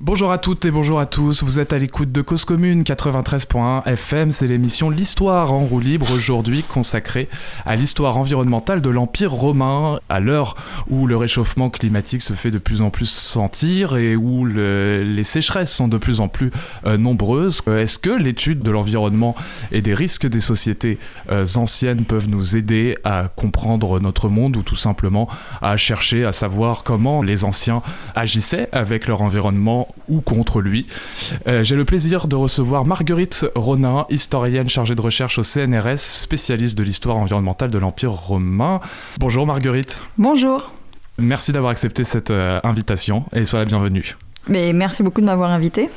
Bonjour à toutes et bonjour à tous, vous êtes à l'écoute de Cause Commune 93.1 FM, c'est l'émission L'Histoire en roue libre aujourd'hui consacrée à l'histoire environnementale de l'Empire romain à l'heure où le réchauffement climatique se fait de plus en plus sentir et où les sécheresses sont de plus en plus euh, nombreuses. Est-ce que l'étude de l'environnement et des risques des sociétés euh, anciennes peuvent nous aider à comprendre notre monde ou tout simplement à chercher à savoir comment les anciens agissaient avec leur environnement ou contre lui. Euh, j'ai le plaisir de recevoir Marguerite Ronin, historienne chargée de recherche au CNRS, spécialiste de l'histoire environnementale de l'Empire romain. Bonjour Marguerite. Bonjour. Merci d'avoir accepté cette euh, invitation et sois la bienvenue. Mais merci beaucoup de m'avoir invité.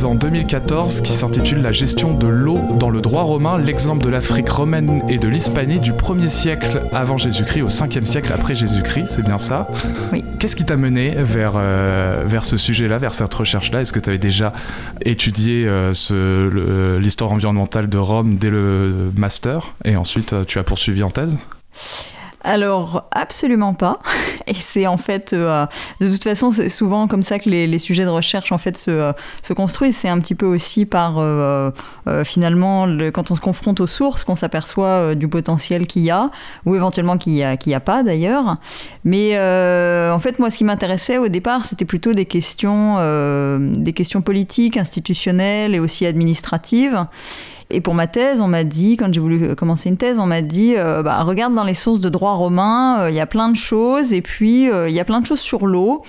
Thèse en 2014 qui s'intitule La gestion de l'eau dans le droit romain, l'exemple de l'Afrique romaine et de l'Hispanie du 1er siècle avant Jésus-Christ au 5e siècle après Jésus-Christ, c'est bien ça? Oui. Qu'est-ce qui t'a mené vers, euh, vers ce sujet-là, vers cette recherche-là? Est-ce que tu avais déjà étudié euh, l'histoire environnementale de Rome dès le master et ensuite euh, tu as poursuivi en thèse? Alors, absolument pas. Et c'est en fait, euh, de toute façon, c'est souvent comme ça que les, sujets de recherche en fait se, euh, se construisent. C'est un petit peu aussi par, euh, finalement, le, quand on se confronte aux sources, qu'on s'aperçoit du potentiel qu'il y a, ou éventuellement qu'il n'y a, a, pas d'ailleurs. Mais en fait, moi, ce qui m'intéressait au départ, c'était plutôt des questions, des questions politiques, institutionnelles et aussi administratives. Et pour ma thèse, on m'a dit, quand j'ai voulu commencer une thèse, on m'a dit, euh, bah, regarde dans les sources de droit romain, euh, il y a plein de choses, et puis euh, il y a plein de choses sur l'eau.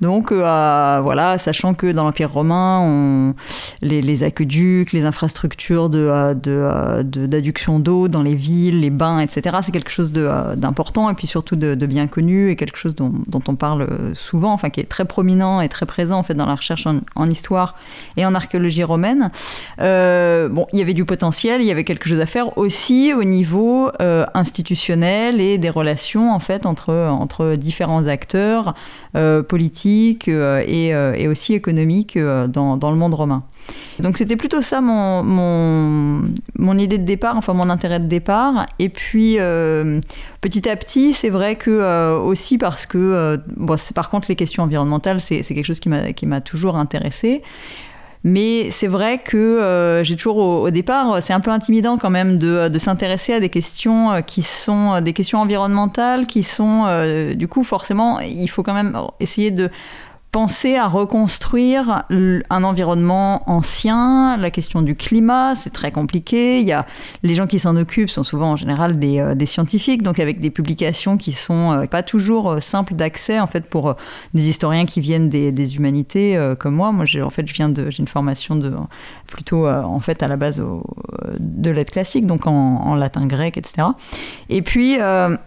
Donc euh, voilà, sachant que dans l'Empire romain, les, aqueducs, les infrastructures euh, euh, d'adduction de, d'eau dans les villes, les bains, etc., c'est quelque chose d'important et puis surtout de, bien connu et quelque chose dont, on parle souvent, enfin qui est très prominent et très présent en fait dans la recherche en, histoire et en archéologie romaine. bon, il y avait du potentiel, il y avait quelque chose à faire aussi au niveau institutionnel et des relations en fait entre, entre différents acteurs politiques euh, euh, et, aussi économique euh, dans, le monde romain. Donc c'était plutôt ça mon, mon, idée de départ, enfin mon intérêt de départ. Et puis petit à petit, c'est vrai que aussi parce que, bon, par contre les questions environnementales, c'est quelque chose qui m'a toujours intéressé. Mais c'est vrai que euh, j'ai toujours au, départ, c'est un peu intimidant quand même de, de s'intéresser à des questions euh, qui sont euh, des questions environnementales, qui sont du coup forcément, il faut quand même essayer de penser à reconstruire un environnement ancien, la question du climat, c'est très compliqué. Il y a, les gens qui s'en occupent sont souvent en général des, euh, scientifiques, donc avec des publications qui sont euh, pas toujours euh, simples d'accès en fait pour des historiens qui viennent des, humanités comme moi. Moi, en fait, je viens de, j'ai une formation de plutôt en fait à la base de l'aide classique, donc en, en, latin grec, etc. Et puis,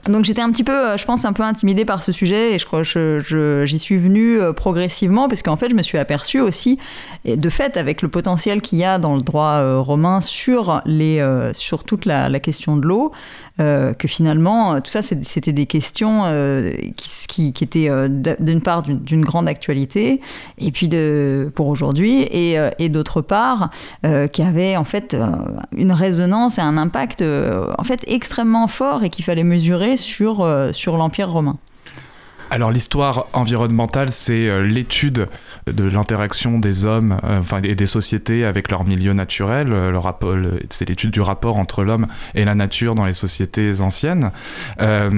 donc j'étais un petit peu, je pense, un peu intimidée par ce sujet et je crois que j'y suis venue progressivement, parce qu'en fait, je me suis aperçue aussi, de fait, avec le potentiel qu'il y a dans le droit euh, romain sur, les, euh, sur toute la, question de l'eau, euh, que finalement, tout ça, c'était des questions qui, qui, étaient d'une part d'une grande actualité, et puis de, pour aujourd'hui, et, et d'autre part, qui avaient en fait une résonance et un impact en fait extrêmement fort et qu'il fallait mesurer sur, sur l'Empire romain. Alors l'histoire environnementale, c'est euh, l'étude de l'interaction des hommes euh, enfin, et des sociétés avec leur milieu naturel. Euh, le c'est l'étude du rapport entre l'homme et la nature dans les sociétés anciennes.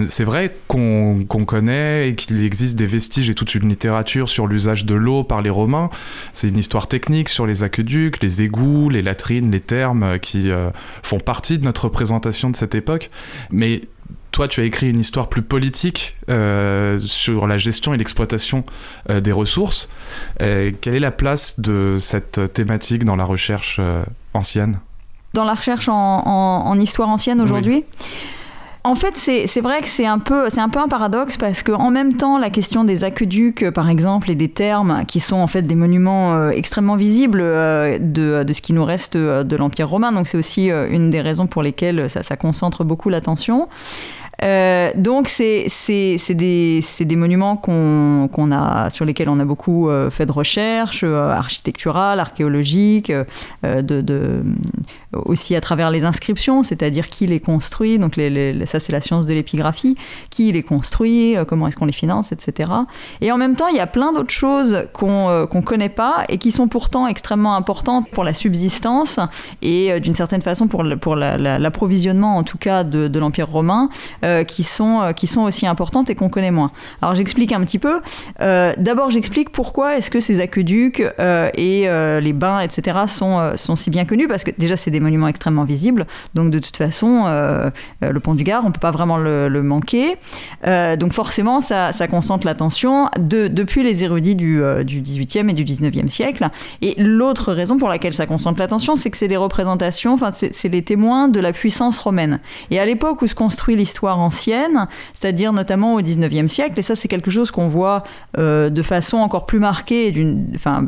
c'est vrai qu'on connaît et qu'il existe des vestiges et toute une littérature sur l'usage de l'eau par les Romains. C'est une histoire technique sur les aqueducs, les égouts, les latrines, les thermes qui font partie de notre représentation de cette époque. Mais toi, tu as écrit une histoire plus politique sur la gestion et l'exploitation des ressources. quelle est la place de cette thématique dans la recherche ancienne? Dans la recherche en, histoire ancienne aujourd'hui? En fait, c'est vrai que c'est un, peu, un peu un paradoxe parce qu'en même temps, la question des aqueducs, par exemple, et des termes, qui sont en fait des monuments euh, extrêmement visibles euh, de, de, ce qui nous reste euh, de l'Empire romain, donc c'est aussi une des raisons pour lesquelles ça, ça concentre beaucoup l'attention. Euh, donc c'est des, des, monuments qu'on a, sur lesquels on a beaucoup euh, fait de recherches euh, architecturales, archéologiques, de, aussi à travers les inscriptions, c'est-à-dire qui les construit, donc ça c'est la science de l'épigraphie, qui les construit, comment est-ce qu'on les finance, etc. Et en même temps, il y a plein d'autres choses qu'on ne connaît pas et qui sont pourtant extrêmement importantes pour la subsistance et d'une certaine façon pour, pour l'approvisionnement en tout cas de, de l'Empire romain. Qui, sont, euh, qui sont aussi importantes et qu'on connaît moins. Alors j'explique un petit peu. Euh, d'abord j'explique pourquoi est-ce que ces aqueducs et les bains, etc. sont, sont si bien connus, parce que déjà c'est des monuments extrêmement visibles, donc de toute façon le pont du Gard, on ne peut pas vraiment le, manquer. donc forcément ça, ça concentre l'attention de, depuis les érudits du, du 18e et du 19e siècle. Et l'autre raison pour laquelle ça concentre l'attention, c'est que c'est des représentations, enfin c'est les témoins de la puissance romaine. Et à l'époque où se construit l'histoire ancienne, c'est-à-dire notamment au 19e siècle, et ça c'est quelque chose qu'on voit euh, de façon encore plus marquée, enfin,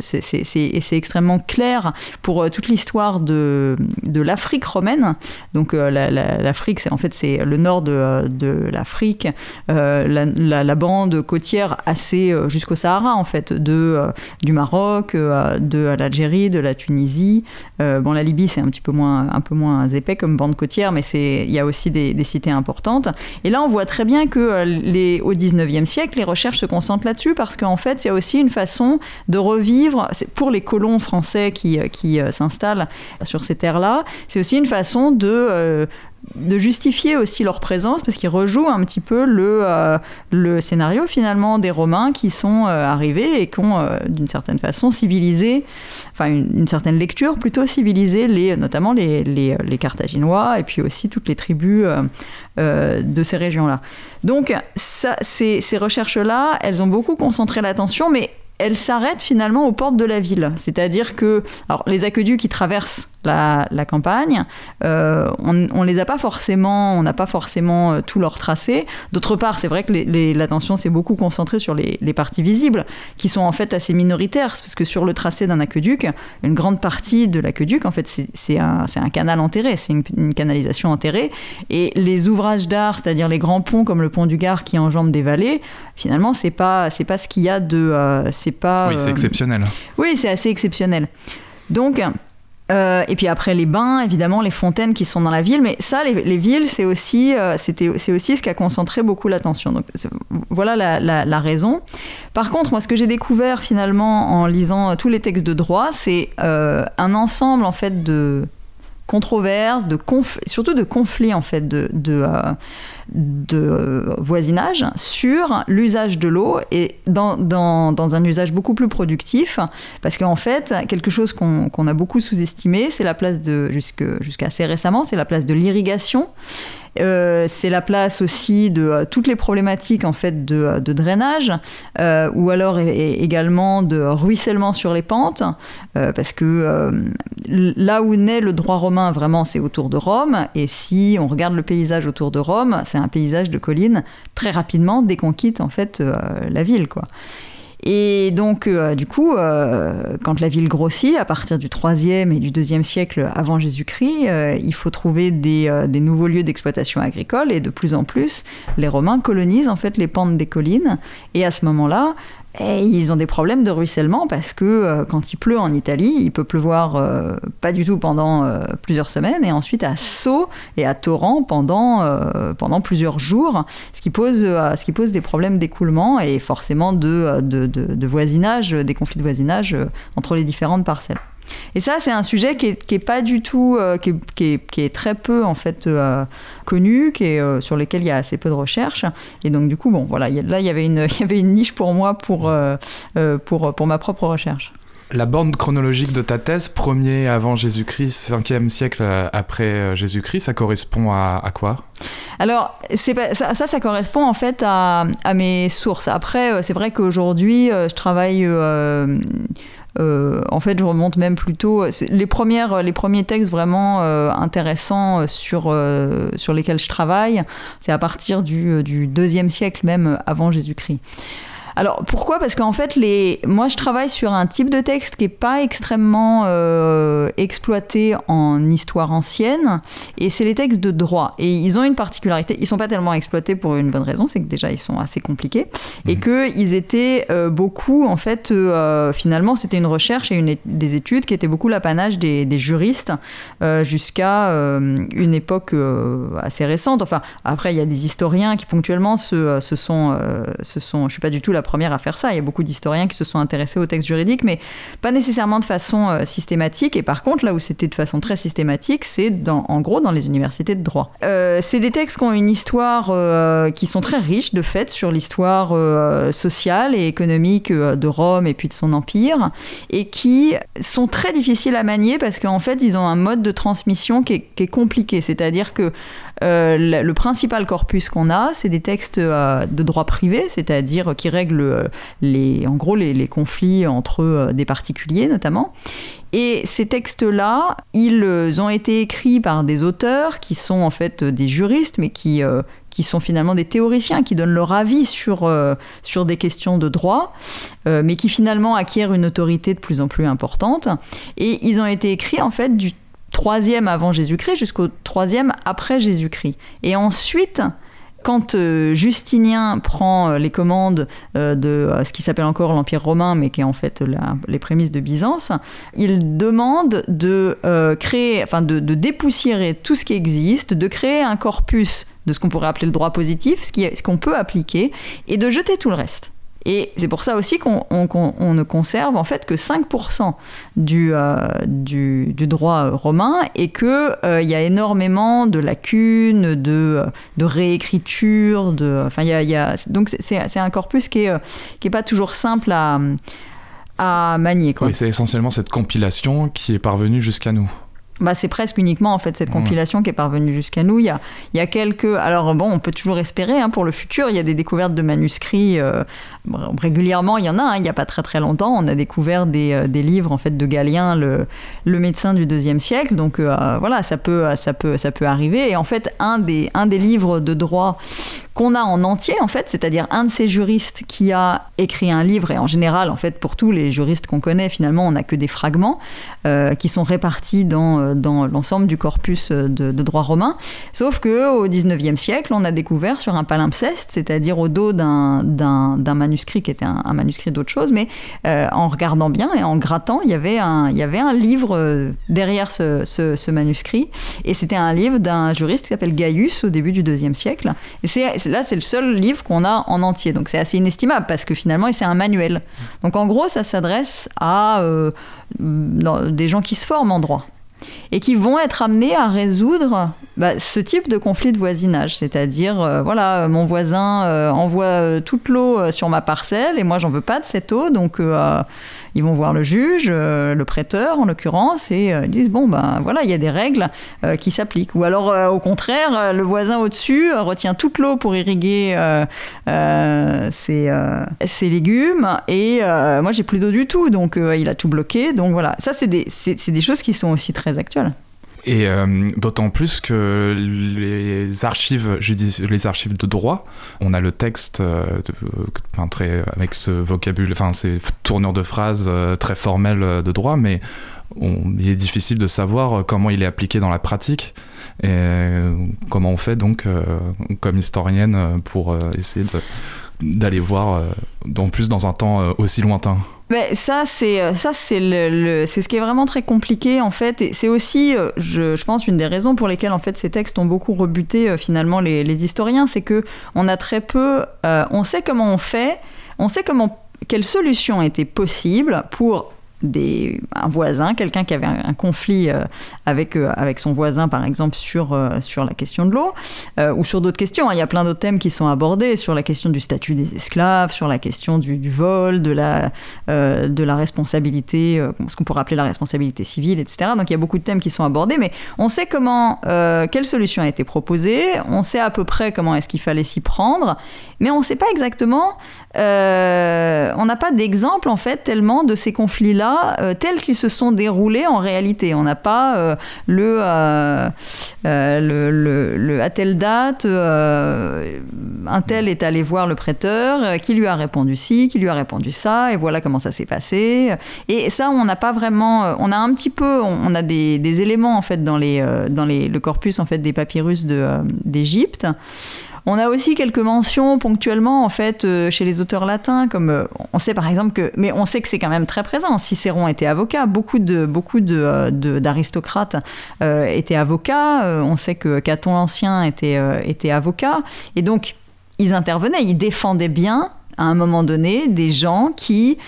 c'est extrêmement clair pour euh, toute l'histoire de, l'Afrique romaine. Donc euh, l'Afrique, c'est en fait c'est le nord de, l'Afrique, la, bande côtière assez jusqu'au Sahara en fait, de, du Maroc, de l'Algérie, de la Tunisie. bon, la Libye c'est un petit peu moins, un peu moins épais comme bande côtière, mais il y a aussi des, cités et là, on voit très bien que euh, au 19e siècle, les recherches se concentrent là-dessus parce qu'en fait, il y a aussi une façon de revivre, pour les colons français qui, euh, euh, s'installent sur ces terres-là, c'est aussi une façon de de justifier aussi leur présence parce qu'ils rejouent un petit peu le, euh, le scénario finalement des Romains qui sont euh, arrivés et qui ont euh, d'une certaine façon civilisé, enfin une, certaine lecture plutôt civilisé les, notamment les, les, les Carthaginois et puis aussi toutes les tribus de ces régions-là. Donc ces, ces recherches-là, elles ont beaucoup concentré l'attention, mais elles s'arrêtent finalement aux portes de la ville. C'est-à-dire que alors, les aqueducs qui traversent la, campagne. Euh, on les a pas forcément, on n'a pas forcément euh, tout leur tracé. D'autre part, c'est vrai que l'attention s'est beaucoup concentrée sur les, parties visibles, qui sont en fait assez minoritaires, parce que sur le tracé d'un aqueduc, une grande partie de l'aqueduc, en fait, c'est un, un, canal enterré, c'est une, canalisation enterrée. Et les ouvrages d'art, c'est-à-dire les grands ponts comme le pont du Gard qui enjambe des vallées, finalement, c'est pas, c'est pas ce qu'il y a de, euh, c'est pas. Oui, c'est exceptionnel. Oui, c'est assez exceptionnel. Donc, euh, et puis après les bains, évidemment, les fontaines qui sont dans la ville. Mais ça, les, villes, c'est aussi, euh, c'est aussi ce qui a concentré beaucoup l'attention. Donc voilà la, raison. Par contre, moi, ce que j'ai découvert finalement en lisant tous les textes de droit, c'est euh, un ensemble en fait de controverses, de surtout de conflits en fait euh, de voisinage sur l'usage de l'eau et dans, un usage beaucoup plus productif. Parce qu'en fait quelque chose qu'on a beaucoup sous-estimé c'est la place de jusqu'à assez récemment c'est la place de l'irrigation euh, c'est la place aussi de euh, toutes les problématiques en fait de, euh, drainage ou alors également de ruissellement sur les pentes parce que là où naît le droit romain vraiment c'est autour de Rome et si on regarde le paysage autour de Rome c'est un paysage de collines très rapidement dès qu'on quitte en fait la ville quoi. Et donc, euh, du coup, euh, quand la ville grossit, à partir du 3e et du 2e siècle avant Jésus-Christ, euh, il faut trouver des, des nouveaux lieux d'exploitation agricole et de plus en plus, les Romains colonisent en fait les pentes des collines. Et à ce moment-là, et ils ont des problèmes de ruissellement parce que euh, quand il pleut en Italie, il peut pleuvoir euh, pas du tout pendant euh, plusieurs semaines et ensuite à saut et à torrent pendant, pendant plusieurs jours, ce qui pose, ce qui pose des problèmes d'écoulement et forcément de, de, voisinage, des conflits de voisinage entre les différentes parcelles. Et ça, c'est un sujet qui est, pas du tout, euh, qui, est, très peu en fait euh, connu, qui est, euh, sur lequel il y a assez peu de recherches. Et donc du coup, bon, voilà, là il y avait une, il y avait une niche pour moi pour, pour, pour ma propre recherche. La borne chronologique de ta thèse, premier avant Jésus-Christ, cinquième siècle après Jésus-Christ, ça correspond à, quoi? Alors, pas, ça, ça, correspond en fait à, mes sources. Après, c'est vrai qu'aujourd'hui, je travaille... en fait, je remonte même plutôt les premières, les premiers textes vraiment intéressants sur sur lesquels je travaille. C'est à partir du, du deuxième siècle même avant Jésus-Christ. Alors pourquoi? Parce qu'en fait, les... moi je travaille sur un type de texte qui n'est pas extrêmement euh, exploité en histoire ancienne, et c'est les textes de droit. Et ils ont une particularité, ils sont pas tellement exploités pour une bonne raison, c'est que déjà ils sont assez compliqués, et mmh. qu'ils étaient euh, beaucoup, en fait, euh, finalement c'était une recherche et une, des études qui étaient beaucoup l'apanage des, juristes jusqu'à une époque assez récente. Enfin, après il y a des historiens qui ponctuellement se, se sont, se sont, je suis pas du tout la première à faire ça. Il y a beaucoup d'historiens qui se sont intéressés aux textes juridiques, mais pas nécessairement de façon euh, systématique. Et par contre, là où c'était de façon très systématique, c'est en gros dans les universités de droit. Euh, c'est des textes qui ont une histoire euh, qui sont très riches de fait sur l'histoire sociale et économique de Rome et puis de son empire, et qui sont très difficiles à manier parce qu'en fait, ils ont un mode de transmission qui est, qui est compliqué. C'est-à-dire que le principal corpus qu'on a, c'est des textes de droit privé, c'est-à-dire qui règlent les, en gros les, conflits entre euh, des particuliers notamment. Et ces textes-là, ils ont été écrits par des auteurs qui sont en fait des juristes, mais qui, euh, qui sont finalement des théoriciens, qui donnent leur avis sur, euh, sur des questions de droit, mais qui finalement acquièrent une autorité de plus en plus importante. Et ils ont été écrits en fait du troisième avant Jésus-Christ jusqu'au troisième après Jésus-Christ. Et ensuite, quand euh, Justinien prend euh, les commandes euh, de ce qui s'appelle encore l'Empire romain, mais qui est en fait les prémices de Byzance, il demande de créer, enfin de, dépoussiérer tout ce qui existe, de créer un corpus de ce qu'on pourrait appeler le droit positif, ce qu'on peut appliquer, et de jeter tout le reste. Et c'est pour ça aussi qu'on ne conserve en fait que 5% du, euh, du, droit romain et qu'il euh, y a énormément de lacunes, de, de réécriture. De, y y a, donc c'est un corpus qui n'est qui est pas toujours simple à, manier. C'est essentiellement cette compilation qui est parvenue jusqu'à nous bah, c'est presque uniquement en fait cette compilation qui est parvenue jusqu'à nous. Il y, a, il y a quelques. Alors bon, on peut toujours espérer hein, pour le futur. Il y a des découvertes de manuscrits euh, régulièrement. Il y en a. Hein, il n'y a pas très très longtemps, on a découvert des, euh, des, livres en fait de Galien, le, le médecin du deuxième siècle. Donc euh, voilà, ça peut ça peut ça peut arriver. Et en fait, un des un des livres de droit qu'on a en entier en fait, c'est-à-dire un de ces juristes qui a écrit un livre et en général en fait pour tous les juristes qu'on connaît finalement on n'a que des fragments qui sont répartis dans euh, dans l'ensemble du corpus euh, de, droit romain. Sauf que au 19e siècle, on a découvert sur un palimpseste, c'est-à-dire au dos d'un manuscrit qui était un, manuscrit d'autre chose, mais euh, en regardant bien et en grattant, il y avait un, il y avait un livre derrière ce, ce, manuscrit. Et c'était un livre d'un juriste qui s'appelle Gaius au début du 2e siècle. Et c'est, là, c'est le seul livre qu'on a en entier. Donc c'est assez inestimable parce que finalement, c'est un manuel. Donc en gros, ça s'adresse à des gens qui se forment en droit et qui vont être amenés à résoudre bah, ce type de conflit de voisinage. C'est-à-dire, euh, voilà, mon voisin euh, envoie euh, toute l'eau sur ma parcelle et moi, j'en veux pas de cette eau, donc ils vont voir le juge, le prêteur en l'occurrence, et ils disent bon ben voilà, il y a des règles qui s'appliquent. Ou alors au contraire, le voisin au-dessus retient toute l'eau pour irriguer ses, légumes et moi j'ai plus d'eau du tout, donc il a tout bloqué. Donc voilà, ça c'est des, des choses qui sont aussi très actuelles. Et euh, d'autant plus que les archives, les archives de droit, on a le texte euh, très, avec ce vocabulaire, enfin ces tournures de phrases euh, très formelles de droit, mais il est difficile de savoir comment il est appliqué dans la pratique et comment on fait donc comme historienne pour essayer d'aller voir, en plus dans un temps aussi lointain. Mais ça, c'est euh, ça, c'est le, c'est ce qui est vraiment très compliqué en fait. Et c'est aussi, euh, je, je, pense, une des raisons pour lesquelles en fait ces textes ont beaucoup rebuté euh, finalement les, les, historiens, c'est que on a très peu, on sait comment on fait, on sait comment quelle solution était possible pour un voisin, quelqu'un qui avait un, conflit euh, avec, euh, avec son voisin, par exemple, sur, euh, sur la question de l'eau, ou sur d'autres questions. Hein. Il y a plein d'autres thèmes qui sont abordés, sur la question du statut des esclaves, sur la question du, du vol, de la, de la responsabilité, ce qu'on pourrait appeler la responsabilité civile, etc. Donc il y a beaucoup de thèmes qui sont abordés, mais on sait comment, quelle solution a été proposée, on sait à peu près comment est-ce qu'il fallait s'y prendre, mais on ne sait pas exactement, on n'a pas d'exemple, en fait, tellement de ces conflits-là euh, tels qu'ils se sont déroulés en réalité. On n'a pas euh, euh, le, à telle date, un tel est allé voir le prêteur, qui lui a répondu ci, qui lui a répondu ça, et voilà comment ça s'est passé. Et ça, on n'a pas vraiment, on a un petit peu, on, a des, des, éléments en fait dans les, dans les, le corpus en fait des papyrus d'Égypte. On a aussi quelques mentions ponctuellement en fait euh, chez les auteurs latins, comme euh, on sait par exemple que, mais on sait que c'est quand même très présent. Cicéron était avocat, beaucoup de beaucoup de, euh, d'aristocrates étaient avocats. on sait que Caton l'Ancien était était avocat, et donc ils intervenaient, ils défendaient bien à un moment donné des gens qui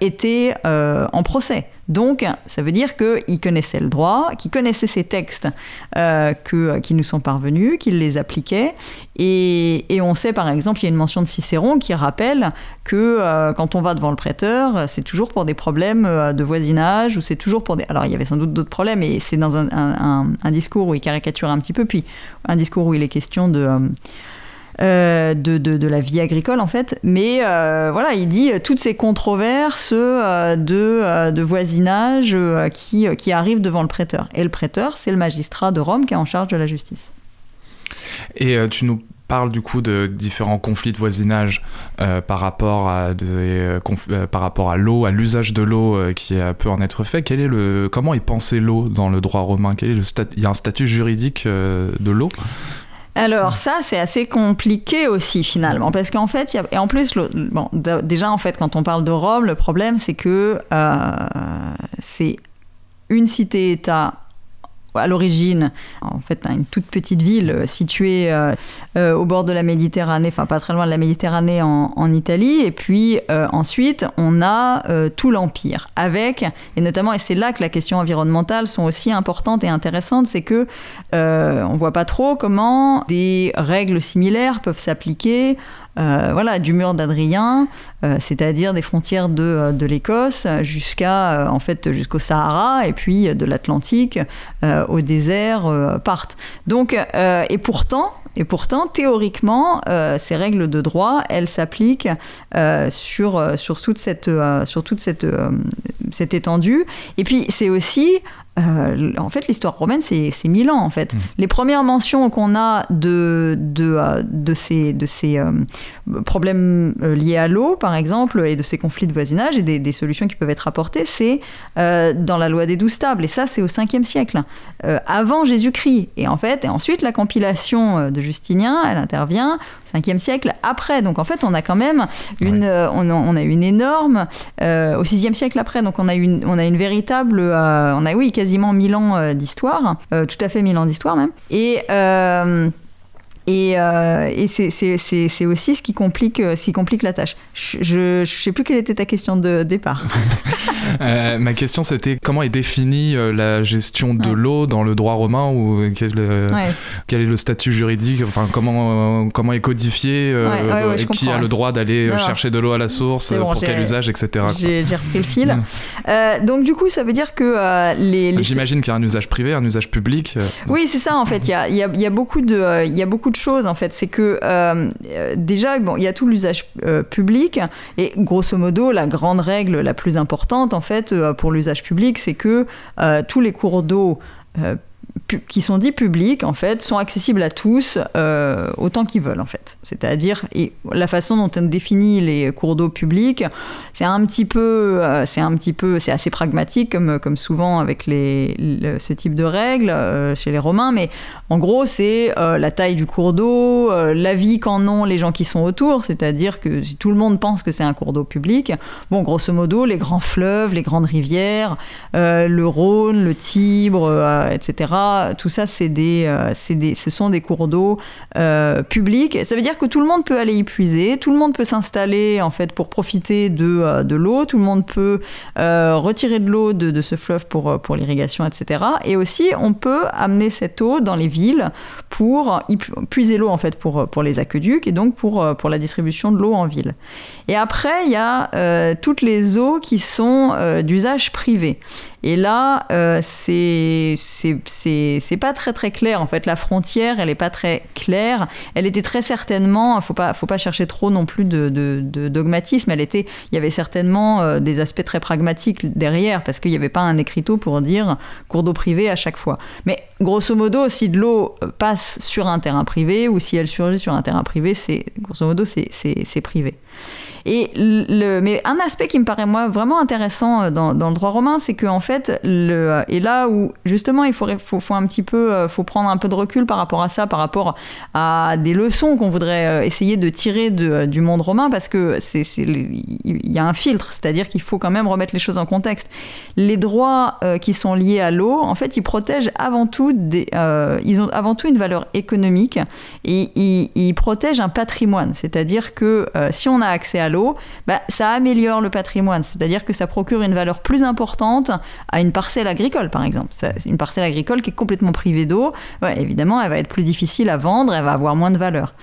étaient en procès. Donc, ça veut dire qu'ils connaissaient le droit, qu'ils connaissaient ces textes euh, que, qui nous sont parvenus, qu'ils les appliquaient. Et, on sait, par exemple, il y a une mention de Cicéron qui rappelle que euh, quand on va devant le prêteur, c'est toujours pour des problèmes euh, de voisinage ou c'est toujours pour des... Alors, il y avait sans doute d'autres problèmes, et c'est dans un, discours où il caricature un petit peu, puis un discours où il est question de... Euh, de, de, la vie agricole en fait. Mais euh, voilà, il dit euh, toutes ces controverses de, de voisinage qui, qui arrivent devant le prêteur. Et le prêteur, c'est le magistrat de Rome qui est en charge de la justice. Et tu nous parles du coup de différents conflits de voisinage par rapport à par rapport à l'eau, à l'usage de l'eau qui peut en être fait. Quel est le comment est pensé l'eau dans le droit romain? Quel est le il y a un statut juridique de l'eau? Alors ça, c'est assez compliqué aussi finalement, parce qu'en fait, et en plus, bon, déjà en fait, quand on parle de Rome, le problème c'est que euh, c'est une cité-État à l'origine, en fait, une toute petite ville euh, située euh, euh, au bord de la Méditerranée, enfin pas très loin de la Méditerranée en, Italie. Et puis ensuite, on a tout l'Empire, avec, et notamment, et c'est là que la question environnementale sont aussi importantes et intéressantes, c'est que on voit pas trop comment des règles similaires peuvent s'appliquer euh, voilà, du mur d'Adrien, euh, c'est-à-dire des frontières de, euh, de l'Écosse jusqu'à en fait jusqu'au Sahara et puis de l'Atlantique au désert partent. Donc et pourtant et pourtant, théoriquement, ces règles de droit, elles s'appliquent sur, sur toute cette, sur toute cette, cette étendue. Et puis, c'est aussi euh, en fait, l'histoire romaine, c'est mille ans, en fait. Mmh. Les premières mentions qu'on a de, de, euh, de ces, de ces euh, problèmes liés à l'eau, par exemple, et de ces conflits de voisinage et des, solutions qui peuvent être apportées, c'est dans la loi des douze tables. Et ça, c'est au 5e siècle, avant Jésus-Christ. Et en fait, et ensuite, la compilation de Justinien, elle intervient au 5e siècle après. Donc, en fait, on a quand même une, on, a, on, a, une énorme, au 6e siècle après, donc on a une, on a une véritable, on a, oui, quasi quasiment 1000 ans euh, d'histoire, euh, tout à fait 1000 ans d'histoire même. Et euh, et, c'est aussi ce qui, complique, ce qui complique la tâche. Je ne sais plus quelle était ta question de départ. Euh, ma question c'était comment est définie euh, la gestion de l'eau dans le droit romain ou quel, euh, quel, est le statut juridique, enfin comment, comment est codifié, qui a le droit d'aller chercher de l'eau à la source, pour quel usage, etc. J'ai repris le fil. donc du coup ça veut dire que les... J'imagine qu'il y a un usage privé, un usage public. Oui c'est ça en fait, il y a, y, a, y a, beaucoup de, il y a beaucoup de choses en fait. C'est que déjà bon, il y a tout l'usage public et grosso modo la grande règle la plus importante en fait euh, pour l'usage public, c'est que euh, tous les cours d'eau euh, qui sont dits publics, en fait, sont accessibles à tous euh, autant qu'ils veulent, en fait. C'est-à-dire, et la façon dont on définit les cours d'eau publics, c'est un petit peu, euh, c'est un petit peu, c'est assez pragmatique, comme, comme souvent avec les, ce type de règles euh, chez les Romains, mais en gros, c'est la taille du cours d'eau, l'avis qu'en ont les gens qui sont autour, c'est-à-dire que si tout le monde pense que c'est un cours d'eau public, bon, grosso modo, les grands fleuves, les grandes rivières, le Rhône, le Tibre, etc., tout ça c'est des, ce sont des cours d'eau publics. Ça veut dire que tout le monde peut aller y puiser, tout le monde peut s'installer en fait pour profiter de, de l'eau, tout le monde peut retirer de l'eau de, ce fleuve pour, l'irrigation, etc. Et aussi, on peut amener cette eau dans les villes pour puiser l'eau en fait pour, les aqueducs et donc pour, la distribution de l'eau en ville. Et après, il y a euh, toutes les eaux qui sont euh, d'usage privé. Et là, euh, c'est c'est pas très très clair. En fait, la frontière, elle est pas très claire. Elle était très certainement, faut pas faut pas chercher trop non plus de, de, dogmatisme. Elle était, il y avait certainement euh, des aspects très pragmatiques derrière parce qu'il n'y avait pas un écriteau pour dire cours d'eau privé à chaque fois. Mais grosso modo, si de l'eau passe sur un terrain privé ou si elle surgit sur un terrain privé, c'est grosso modo c'est privé. Et le, mais un aspect qui me paraît moi vraiment intéressant euh, dans, dans le droit romain, c'est qu'en fait, le, et là où justement il faut, faut, faut, un petit peu, euh, faut prendre un peu de recul par rapport à ça, par rapport à des leçons qu'on voudrait euh, essayer de tirer de, du monde romain, parce que c'est, il y a un filtre, c'est-à-dire qu'il faut quand même remettre les choses en contexte. Les droits qui sont liés à l'eau, en fait, ils protègent avant tout des, ils ont avant tout une valeur économique et ils, ils protègent un patrimoine, c'est-à-dire que si on a accès à l'eau bah, ça améliore le patrimoine, c'est-à-dire que ça procure une valeur plus importante à une parcelle agricole, par exemple. une parcelle agricole qui est complètement privée d'eau, évidemment, elle va être plus difficile à vendre, elle va avoir moins de valeur.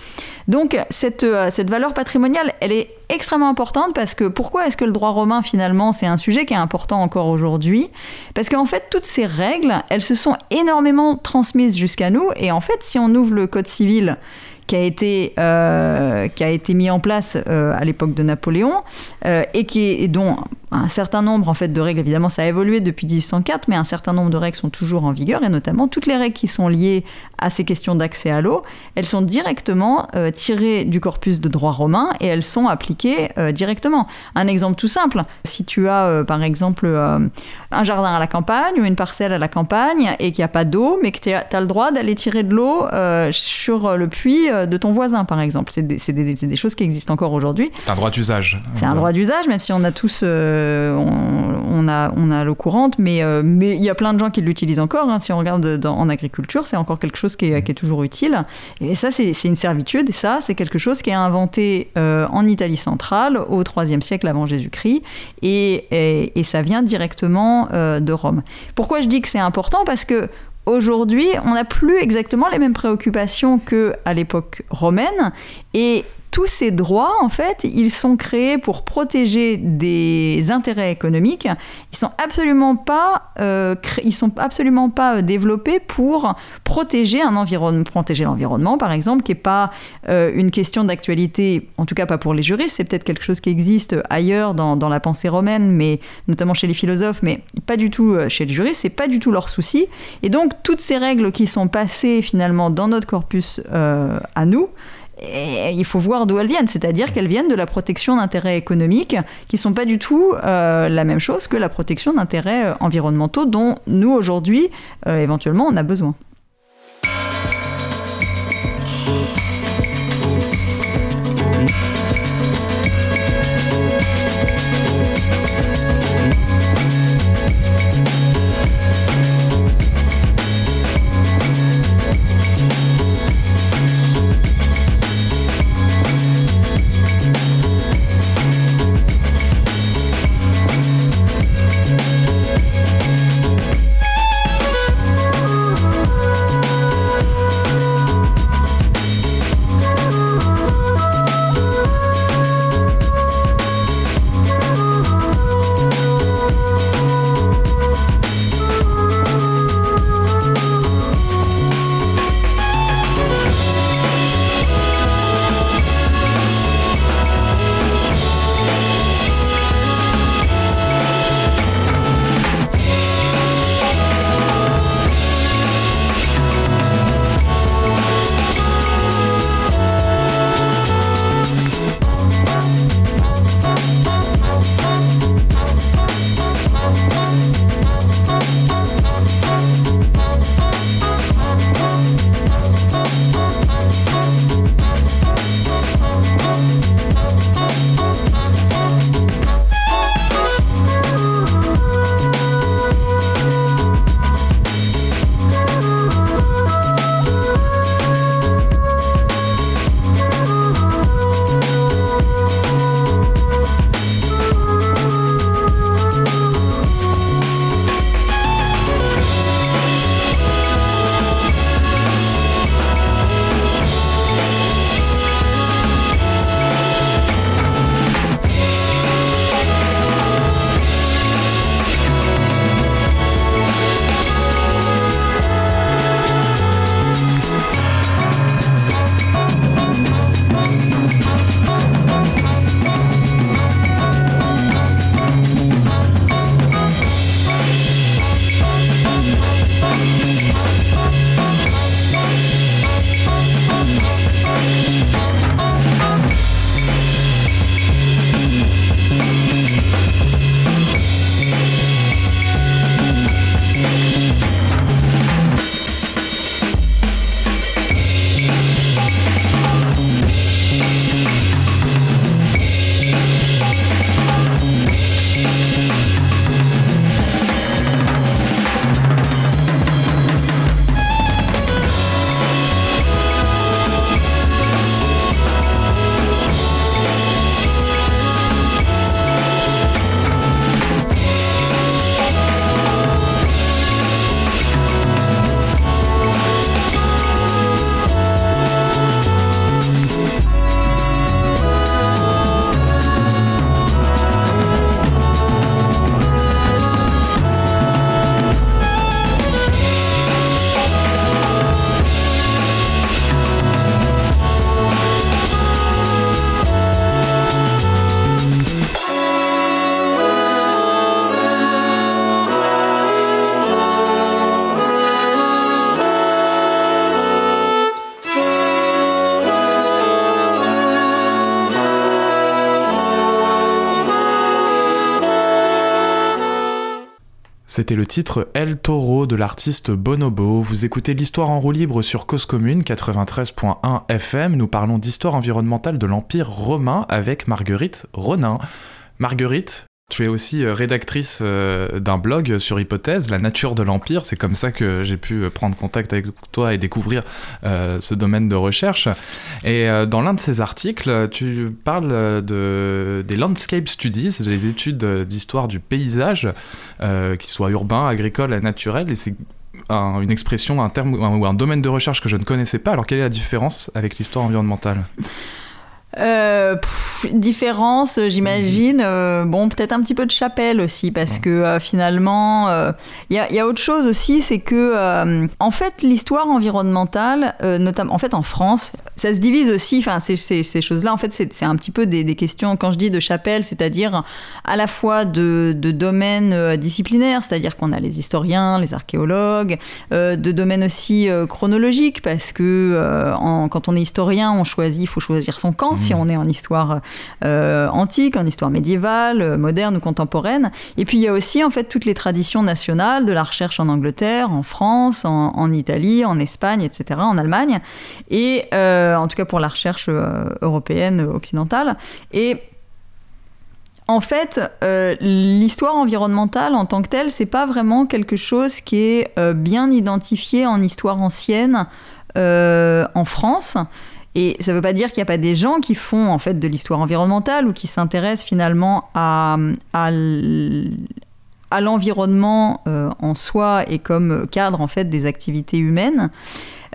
Donc cette, euh, cette valeur patrimoniale, elle est extrêmement importante parce que pourquoi est-ce que le droit romain finalement c'est un sujet qui est important encore aujourd'hui? Parce qu'en fait toutes ces règles, elles se sont énormément transmises jusqu'à nous et en fait si on ouvre le code civil qui a été, euh, qui a été mis en place euh, à l'époque de Napoléon euh, et, qui est, dont un certain nombre en fait de règles, évidemment ça a évolué depuis 1804, mais un certain nombre de règles sont toujours en vigueur et notamment toutes les règles qui sont liées à ces questions d'accès à l'eau, elles sont directement tirées du corpus de droit romain et elles sont appliquées directement. Un exemple tout simple, si tu as par exemple un jardin à la campagne ou une parcelle à la campagne et qu'il n'y a pas d'eau, mais que tu as, le droit d'aller tirer de l'eau sur le puits de ton voisin, par exemple. C'est des, choses qui existent encore aujourd'hui. C'est un droit d'usage. C'est un droit d'usage, même si on a tous, euh, on, a, on a l'eau courante, mais euh, mais il y a plein de gens qui l'utilisent encore. Hein. Si on regarde en agriculture, c'est encore quelque chose qui est, toujours utile. Et ça, c'est une servitude. Et ça, c'est quelque chose qui est inventé euh, en Italie centrale au IIIe siècle avant Jésus-Christ, et, et, et, ça vient directement de Rome. Pourquoi je dis que c'est important? Parce que Aujourd'hui, on n'a plus exactement les mêmes préoccupations qu'à l'époque romaine et tous ces droits, en fait, ils sont créés pour protéger des intérêts économiques. Ils sont absolument pas, euh, ils sont absolument pas euh, développés pour protéger l'environnement, par exemple, qui est pas euh, une question d'actualité, en tout cas pas pour les juristes. C'est peut-être quelque chose qui existe ailleurs dans, dans, la pensée romaine, mais notamment chez les philosophes, mais pas du tout chez les juristes. C'est pas du tout leur souci. Et donc toutes ces règles qui sont passées finalement dans notre corpus à nous et il faut voir d'où elles viennent, c'est-à-dire qu'elles viennent de la protection d'intérêts économiques qui ne sont pas du tout euh, la même chose que la protection d'intérêts euh, environnementaux dont nous, aujourd'hui, euh, éventuellement, on a besoin. C'était le titre El Toro de l'artiste Bonobo. Vous écoutez l'histoire en roue libre sur Cause Commune 93.1 FM. Nous parlons d'histoire environnementale de l'Empire romain avec Marguerite Ronin. Marguerite, tu es aussi euh, rédactrice euh, d'un blog sur Hypothèse, La nature de l'Empire. C'est comme ça que j'ai pu euh, prendre contact avec toi et découvrir ce domaine de recherche. Et dans l'un de ces articles, tu parles de, des landscape studies, des études d'histoire du paysage, qu'ils soient urbains, agricoles naturels. Et c'est une expression, un terme ou un domaine de recherche que je ne connaissais pas. Alors quelle est la différence avec l'histoire environnementale? Euh, différence, j'imagine. Euh, bon, peut-être un petit peu de chapelle aussi, parce que euh, finalement, il y, a autre chose aussi, c'est que, en fait, l'histoire environnementale, notamment, en fait, en France, ça se divise aussi. Enfin, ces, choses-là, en fait, c'est un petit peu des, des, questions. Quand je dis de chapelle, c'est-à-dire à la fois de, de domaines disciplinaires, c'est-à-dire qu'on a les historiens, les archéologues, de domaines aussi chronologiques, parce que quand on est historien, on choisit, il faut choisir son camp si on est en histoire euh, antique, en histoire médiévale, euh, moderne ou contemporaine. Et puis il y a aussi en fait toutes les traditions nationales de la recherche en Angleterre, en France, en, Italie, en Espagne, etc., en Allemagne, et euh, en tout cas pour la recherche européenne occidentale. Et en fait, l'histoire environnementale en tant que telle, c'est pas vraiment quelque chose qui est bien identifié en histoire ancienne en France. Et ça ne veut pas dire qu'il n'y a pas des gens qui font en fait de l'histoire environnementale ou qui s'intéressent finalement à, l'environnement euh, en soi et comme cadre en fait des activités humaines.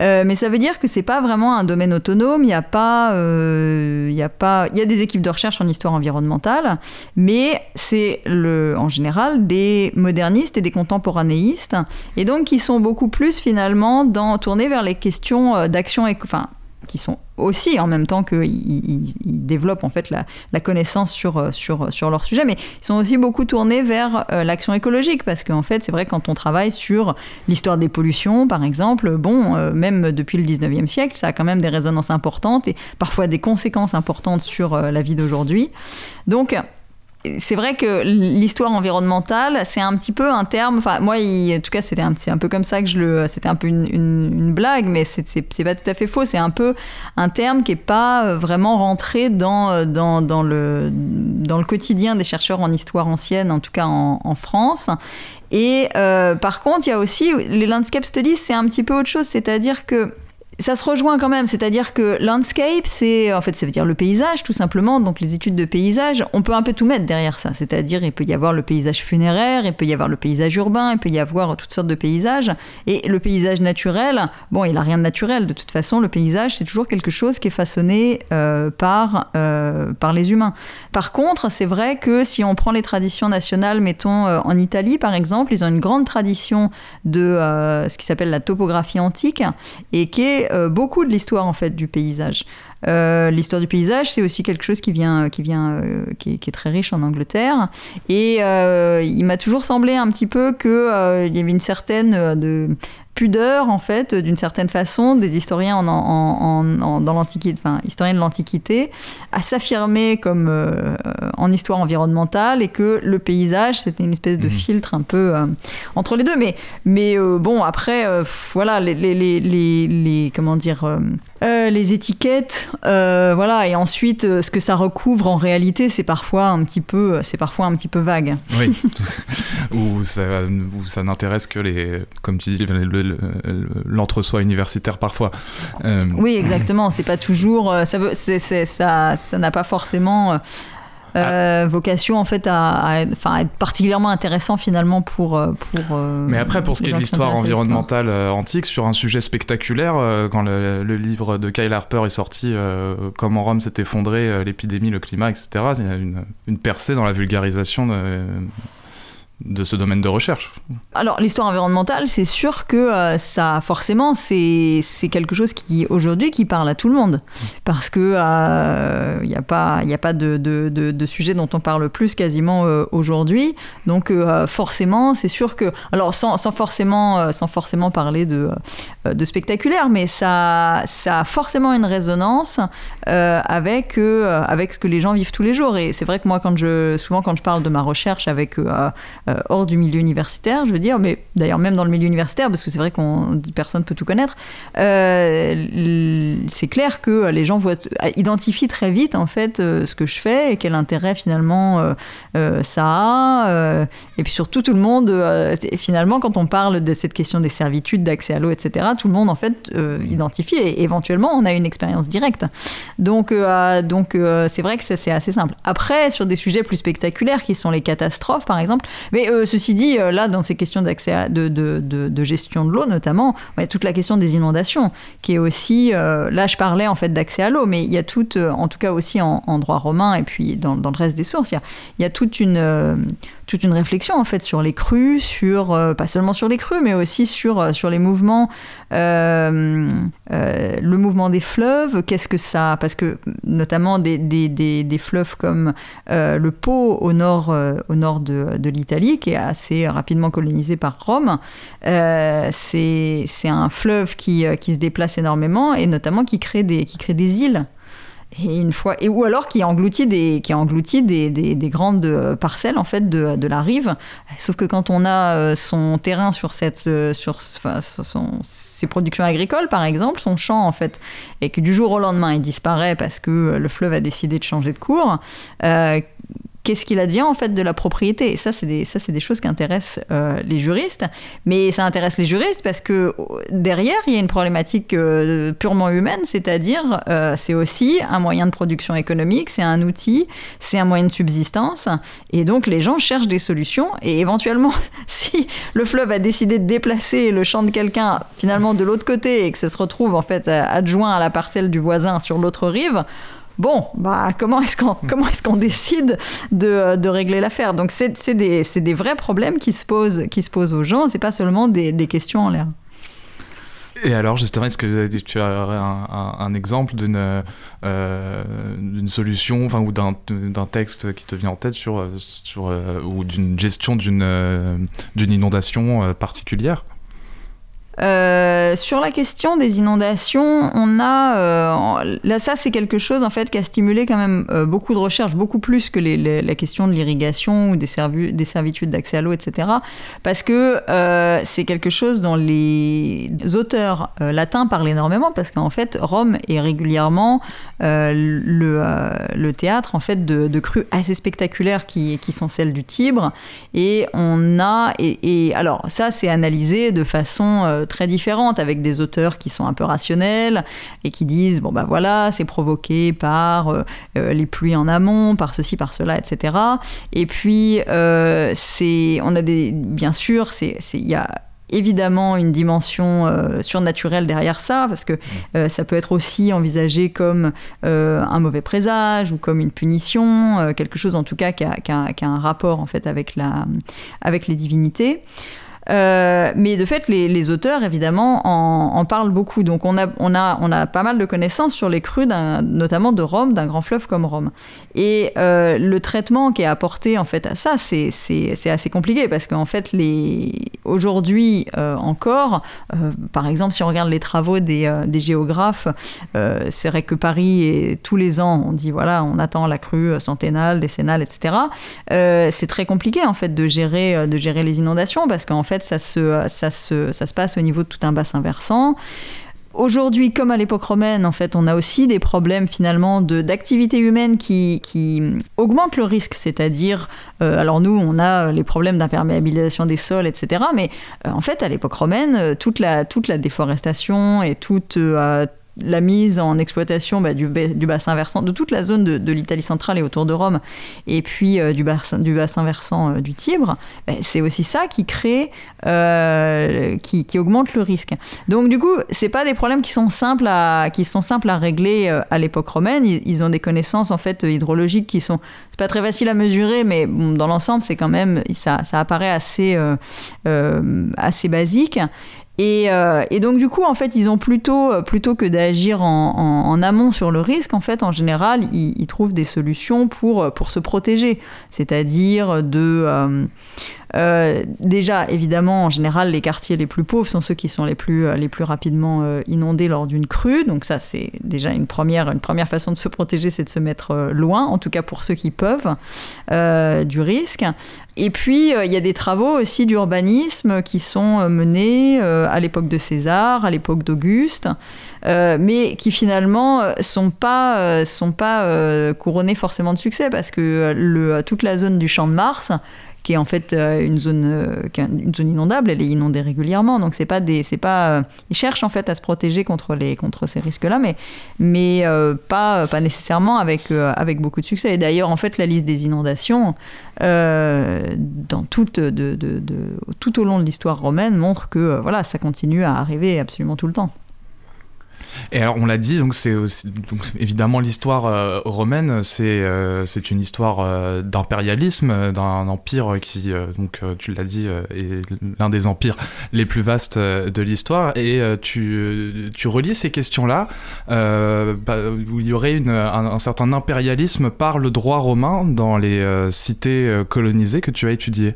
Euh, mais ça veut dire que c'est pas vraiment un domaine autonome. Il y a pas, euh, il y a pas, il y a des équipes de recherche en histoire environnementale, mais c'est le, en général des modernistes et des contemporanéistes, et donc qui sont beaucoup plus finalement dans, tournés vers les questions d'action, enfin qui sont aussi en même temps qu'ils développent en fait la, connaissance sur, euh, sur, sur leur sujet, mais ils sont aussi beaucoup tournés vers euh, l'action écologique parce qu'en fait c'est vrai quand on travaille sur l'histoire des pollutions par exemple, bon, euh, même depuis le 19e siècle, ça a quand même des résonances importantes et parfois des conséquences importantes sur la vie d'aujourd'hui. Donc c'est vrai que l'histoire environnementale, c'est un petit peu un terme. Enfin, moi, en tout cas, c'était un, un peu comme ça que je le. C'était un peu une, une, blague, mais c'est pas tout à fait faux. C'est un peu un terme qui est pas vraiment rentré dans, dans, dans, le, dans le quotidien des chercheurs en histoire ancienne, en tout cas en, en France. Et euh, par contre, il y a aussi les landscape studies, c'est un petit peu autre chose. C'est-à-dire que ça se rejoint quand même, c'est-à-dire que landscape, c'est en fait ça veut dire le paysage tout simplement, donc les études de paysage, on peut un peu tout mettre derrière ça, c'est-à-dire il peut y avoir le paysage funéraire, il peut y avoir le paysage urbain, il peut y avoir toutes sortes de paysages, et le paysage naturel, bon il a rien de naturel, de toute façon le paysage c'est toujours quelque chose qui est façonné euh, par, euh, par les humains. Par contre, c'est vrai que si on prend les traditions nationales, mettons euh, en Italie par exemple, ils ont une grande tradition de ce qui s'appelle la topographie antique, et qui est beaucoup de l'histoire en fait du paysage. Euh, l'histoire du paysage, c'est aussi quelque chose qui vient, qui vient, euh, qui, est, très riche en Angleterre. Et il m'a toujours semblé un petit peu qu'il y avait une certaine de pudeur en fait d'une certaine façon des historiens en, en, dans l'antiquité enfin historiens de l'antiquité à s'affirmer comme en histoire environnementale et que le paysage c'était une espèce de mhm. filtre un peu entre les deux mais mais bon après voilà les, les, les, les, comment dire euh, les étiquettes, euh, voilà, et ensuite euh, ce que ça recouvre en réalité, c'est parfois un petit peu, c'est parfois un petit peu vague. Oui, ou ça, ça n'intéresse que les, comme tu dis, l'entre-soi universitaire parfois. Oui, exactement. C'est pas toujours, ça, veut, ça, ça n'a pas forcément euh, vocation en fait à, être particulièrement intéressant finalement pour. Euh, pour euh, Mais après, pour ce qui est de l'histoire environnementale antique, sur un sujet spectaculaire, quand le, livre de Kyle Harper est sorti, Comment Rome s'est effondré, l'épidémie, le climat, etc., il y a une, une percée dans la vulgarisation de, de ce domaine de recherche. Alors l'histoire environnementale, c'est sûr que euh, ça, forcément, c'est quelque chose qui aujourd'hui qui parle à tout le monde, parce que il euh, n'y a pas, y a pas de, de, de, sujet dont on parle plus quasiment euh, aujourd'hui. Donc forcément, c'est sûr que, alors sans, sans, forcément, sans forcément parler de, de spectaculaire, mais ça, ça a forcément une résonance avec, avec ce que les gens vivent tous les jours. Et c'est vrai que moi, quand je, souvent quand je parle de ma recherche avec hors du milieu universitaire, je veux dire, mais d'ailleurs même dans le milieu universitaire, parce que c'est vrai qu'on personne peut tout connaître, c'est clair que les gens voient, identifient très vite en fait ce que je fais et quel intérêt finalement ça a. et puis surtout tout le monde, finalement, quand on parle de cette question des servitudes, d'accès à l'eau, etc., tout le monde en fait identifie et éventuellement on a une expérience directe. Donc, donc c'est vrai que c'est assez simple. Après, sur des sujets plus spectaculaires qui sont les catastrophes, par exemple, mais euh, ceci dit, euh, là, dans ces questions d'accès de, de, de, gestion de l'eau, notamment, il y a toute la question des inondations, qui est aussi, euh, là, je parlais en fait d'accès à l'eau, mais il y a toute, en tout cas aussi en, droit romain et puis dans, dans, le reste des sources, il y a, toute une toute une réflexion en fait sur les crues, sur pas seulement sur les crues, mais aussi sur sur les mouvements, le mouvement des fleuves. Qu'est-ce que ça Parce que notamment des, des, des, fleuves comme le Pô au nord au nord de, de l'Italie, qui est assez rapidement colonisé par Rome. c'est un fleuve qui, qui se déplace énormément et notamment qui crée des qui crée des îles. Et une fois, et, ou alors qui engloutit des, qui engloutit des, des, des, grandes euh, parcelles en fait de, de, la rive. Sauf que quand on a euh, son terrain sur cette, euh, sur, son, ses productions agricoles par exemple, son champ en fait, et que du jour au lendemain il disparaît parce que le fleuve a décidé de changer de cours. Euh, qu'est-ce qu'il advient en fait de la propriété Et ça, c'est des, des choses qui intéressent euh, les juristes. Mais ça intéresse les juristes parce que derrière, il y a une problématique euh, purement humaine, c'est-à-dire euh, c'est aussi un moyen de production économique, c'est un outil, c'est un moyen de subsistance. Et donc les gens cherchent des solutions. Et éventuellement, si le fleuve a décidé de déplacer le champ de quelqu'un finalement de l'autre côté et que ça se retrouve en fait adjoint à la parcelle du voisin sur l'autre rive, Bon, bah, comment est-ce qu'on comment est qu'on décide de, de régler l'affaire? Donc c'est des, des, vrais problèmes qui se posent, qui se posent aux gens, c'est pas seulement des, des questions en l'air. Et alors, justement, est-ce que tu as un, exemple d'une euh, solution enfin, ou d'un texte qui te vient en tête sur, sur, euh, ou d'une gestion d'une euh, d'une inondation particulière? Euh, sur la question des inondations, on a euh, là ça c'est quelque chose en fait qui a stimulé quand même euh, beaucoup de recherches, beaucoup plus que la question de l'irrigation ou des, des servitudes d'accès à l'eau, etc. Parce que c'est quelque chose dont les auteurs latins parlent énormément parce qu'en fait Rome est régulièrement le, le, théâtre en fait de, crues assez spectaculaires qui, qui sont celles du Tibre et on a et alors ça c'est analysé de façon très différentes, avec des auteurs qui sont un peu rationnels et qui disent bon ben voilà, c'est provoqué par euh, euh, les pluies en amont, par ceci, par cela, etc. Et puis euh, c'est, on a des, bien sûr, c'est, il y a évidemment une dimension surnaturelle derrière ça, parce que ça peut être aussi envisagé comme un mauvais présage ou comme une punition, quelque chose en tout cas qui a, qui a, qui a un rapport en fait avec, la, avec les divinités. Euh, mais de fait, les, auteurs, évidemment, en, parlent beaucoup. Donc on a, on, a, on a pas mal de connaissances sur les crues, notamment de Rome, d'un grand fleuve comme Rome. Et euh, le traitement qui est apporté en fait à ça, c'est assez compliqué parce qu'en fait, aujourd'hui euh, encore, par exemple, si on regarde les travaux des, des géographes, c'est vrai que Paris, et tous les ans, on dit voilà, on attend la crue centennale, décennale, etc. c'est très compliqué en fait de gérer, de gérer les inondations parce qu'en fait, ça se, ça, se, ça se passe au niveau de tout un bassin versant. Aujourd'hui, comme à l'époque romaine, en fait, on a aussi des problèmes finalement d'activité humaine qui, qui augmentent le risque. C'est-à-dire, euh, alors nous, on a les problèmes d'imperméabilisation des sols, etc. Mais euh, en fait, à l'époque romaine, euh, toute la, toute la déforestation et toute, la mise en exploitation bah, du, bassin versant, de toute la zone de, l'Italie centrale et autour de Rome, et puis euh, du, bassin, du bassin versant euh, du Tibre, bah, c'est aussi ça qui crée, euh, qui, augmente le risque. Donc du coup, c'est pas des problèmes qui sont simples à, qui sont simples à régler à l'époque romaine. Ils, ont des connaissances en fait hydrologiques qui sont, c'est pas très facile à mesurer, mais dans l'ensemble, c'est quand même, ça, ça apparaît assez, assez basique. Euh, et, donc du coup, en fait, ils ont plutôt, euh, plutôt que d'agir en, amont sur le risque, en fait, en général, ils, trouvent des solutions pour, euh, pour se protéger, c'est-à-dire de déjà, évidemment, en général, les quartiers les plus pauvres sont ceux qui sont les plus, les plus rapidement inondés lors d'une crue. Donc ça, c'est déjà une première, une première façon de se protéger, c'est de se mettre loin, en tout cas pour ceux qui peuvent, du risque. Et puis, il y a des travaux aussi d'urbanisme qui sont menés à l'époque de César, à l'époque d'Auguste, mais qui finalement sont pas, sont pas couronnés forcément de succès parce que toute la zone du champ de Mars qui est en fait euh, une zone, euh, une zone inondable, elle est inondée régulièrement. Donc c'est pas des, c'est pas, euh, ils cherchent en fait à se protéger contre les, contre ces risques-là, mais, mais pas, pas nécessairement avec, avec beaucoup de succès. Et d'ailleurs, en fait, la liste des inondations, dans toute, de, de, tout au long de l'histoire romaine, montre que voilà, ça continue à arriver absolument tout le temps. Et alors, on l'a dit, donc c'est évidemment l'histoire euh, romaine, c'est euh, c'est une histoire euh, d'impérialisme, d'un empire qui, donc tu l'as dit, est l'un des empires les plus vastes de l'histoire. Et tu, tu relis ces questions-là, bah, où il y aurait un, certain impérialisme par le droit romain dans les cités colonisées que tu as étudiées,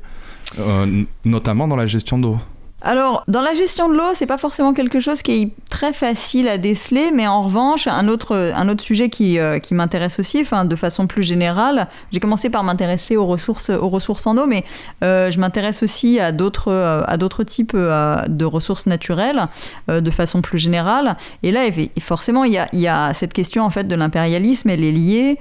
notamment dans la gestion d'eau. Alors, dans la gestion de l'eau, c'est pas forcément quelque chose qui est très facile à déceler, mais en revanche, un autre, un autre sujet qui, euh, qui m'intéresse aussi, enfin, de façon plus générale, j'ai commencé par m'intéresser aux ressources, aux ressources en eau, mais euh, je m'intéresse aussi à d'autres, euh, à d'autres types de ressources naturelles, de façon plus générale. Et là, forcément, il y a, y a cette question en fait de l'impérialisme, elle est liée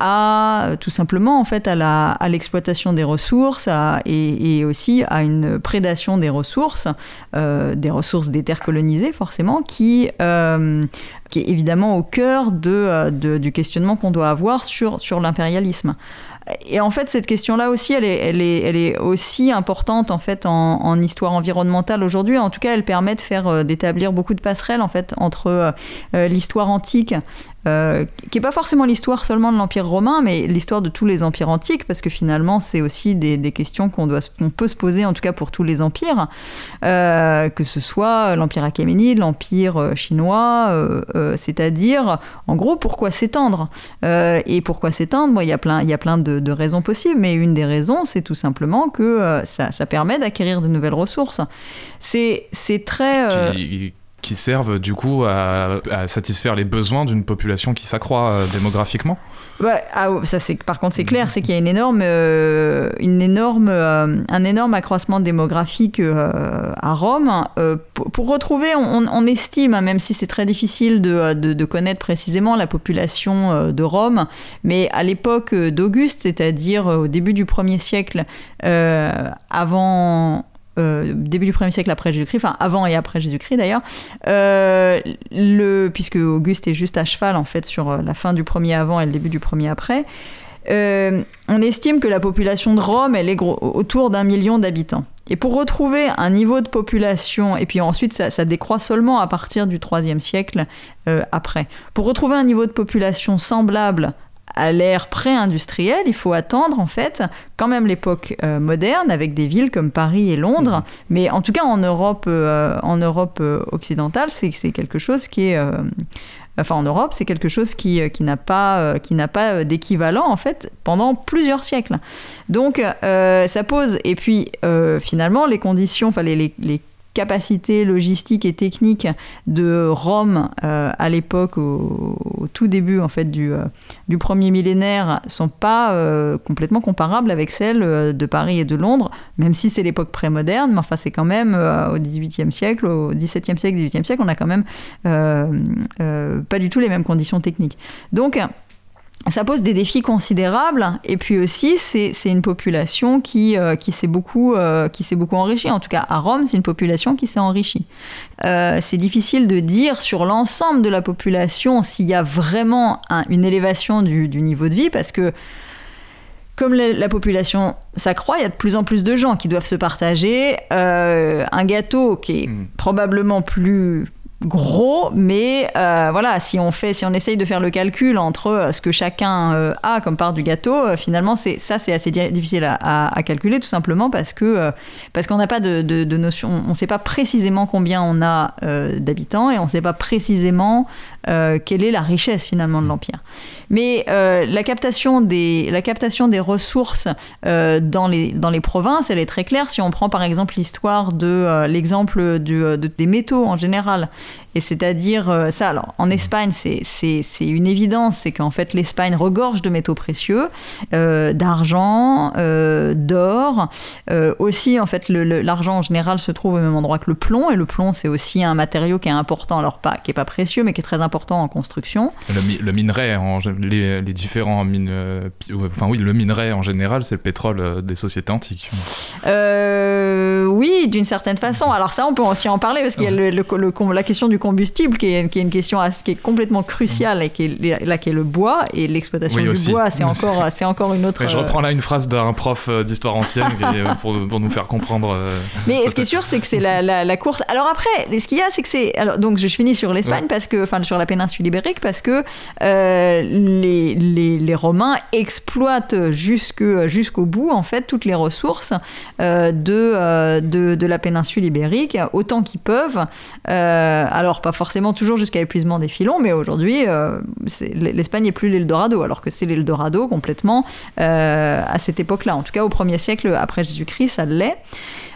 à tout simplement en fait à la, à l'exploitation des ressources, et, et, aussi à une prédation des ressources, euh, des ressources des terres colonisées forcément, qui, euh, qui est évidemment au cœur euh, de, du questionnement qu'on doit avoir sur, sur l'impérialisme. Et en fait, cette question-là aussi, elle est, elle, est, elle est aussi importante en fait en, en histoire environnementale aujourd'hui. En tout cas, elle permet de faire d'établir beaucoup de passerelles en fait entre l'histoire antique euh, qui n'est pas forcément l'histoire seulement de l'Empire romain, mais l'histoire de tous les empires antiques, parce que finalement, c'est aussi des, questions qu'on peut se poser, en tout cas pour tous les empires, euh, que ce soit l'Empire achéménide, l'Empire euh, chinois, c'est-à-dire, en gros, pourquoi s'étendre? Et pourquoi s'étendre? Il y a plein, y a plein de, raisons possibles, mais une des raisons, c'est tout simplement que ça, permet d'acquérir de nouvelles ressources. C'est très servent du coup à, satisfaire les besoins d'une population qui s'accroît euh, démographiquement ah, ça c'est par contre c'est clair, c'est qu'il y a une énorme, euh, une énorme, euh, un énorme accroissement démographique à Rome. Pour, retrouver, on, estime, hein, même si c'est très difficile de, de, connaître précisément la population de Rome, mais à l'époque d'Auguste, c'est-à-dire au début du 1er siècle, avant euh, début du 1er siècle après Jésus-Christ, enfin avant et après Jésus-Christ d'ailleurs, euh, puisque Auguste est juste à cheval en fait sur euh, la fin du premier avant et le début du premier après, on estime que la population de Rome elle est autour d'un million d'habitants. Et pour retrouver un niveau de population, et puis ensuite ça, ça décroît seulement à partir du 3e siècle après, pour retrouver un niveau de population semblable à l'ère pré-industrielle, il faut attendre en fait quand même l'époque euh, moderne avec des villes comme Paris et Londres. Mmh. Mais en tout cas en Europe, euh, en Europe euh, occidentale, c'est quelque chose qui est enfin en Europe, c'est quelque chose qui, qui n'a pas, qui n'a pas d'équivalent en fait pendant plusieurs siècles. Donc ça pose, et puis finalement les conditions, enfin les, les capacités logistiques et techniques de Rome euh, à l'époque, au, tout début en fait du, euh, premier millénaire, sont pas euh, complètement comparables avec celles de Paris et de Londres, même si c'est l'époque prémoderne, mais enfin c'est quand même au XVIIIe siècle, au XVIIe siècle, XVIIIe siècle, on a quand même pas du tout les mêmes conditions techniques. Donc ça pose des défis considérables et puis aussi c'est une population qui, euh, qui s'est beaucoup, euh, beaucoup enrichie. En tout cas à Rome c'est une population qui s'est enrichie. Euh, c'est difficile de dire sur l'ensemble de la population s'il y a vraiment une élévation du, du, niveau de vie parce que comme la, population s'accroît, il y a de plus en plus de gens qui doivent se partager un gâteau qui est hmm. probablement plus gros, mais euh, voilà, si on fait, si on essaye de faire le calcul entre euh, ce que chacun euh, a comme part du gâteau, finalement, c'est ça, c'est assez difficile à, calculer, tout simplement parce que parce qu'on n'a pas de, notion, on ne sait pas précisément combien on a d'habitants et on ne sait pas précisément quelle est la richesse finalement de l'empire. Mais la captation des la captation des ressources dans les dans les provinces, elle est très claire. Si on prend par exemple l'histoire de l'exemple des métaux en général. Et c'est-à-dire euh, ça, alors en Espagne, c'est une évidence, c'est qu'en fait l'Espagne regorge de métaux précieux, euh, d'argent, euh, d'or. aussi, en fait, l'argent en général se trouve au même endroit que le plomb, et le plomb, c'est aussi un matériau qui est important, alors pas, qui est pas précieux, mais qui est très important en construction. Le, minerai, en, les, différents mines, enfin oui, le minerai en général, c'est le pétrole des sociétés antiques. oui, d'une certaine façon. Alors ça, on peut aussi en parler, parce qu'il y a le, la question du combustible, qui est, qui est une question qui est complètement cruciale et qui est, là, qui est le bois. Et l'exploitation du bois, c'est encore, c'est encore une autre. je reprends là une phrase d'un prof euh, d'histoire ancienne euh, pour, pour, nous faire comprendre. Euh, Mais ce qui est sûr, c'est que c'est la, la, course. Alors après, ce qu'il y a, c'est que c'est. Alors, donc, je finis sur l'Espagne, parce que. Enfin, sur la péninsule ibérique, parce que les, les, les, Romains exploitent jusqu'au bout, en fait, toutes les ressources de, de, de, la péninsule ibérique, autant qu'ils peuvent. Alors, pas forcément toujours jusqu'à épuisement des filons, mais aujourd'hui, euh, l'Espagne n'est plus l'Eldorado, alors que c'est l'Eldorado complètement euh, à cette époque-là. En tout cas, au 1er siècle après Jésus-Christ, ça l'est.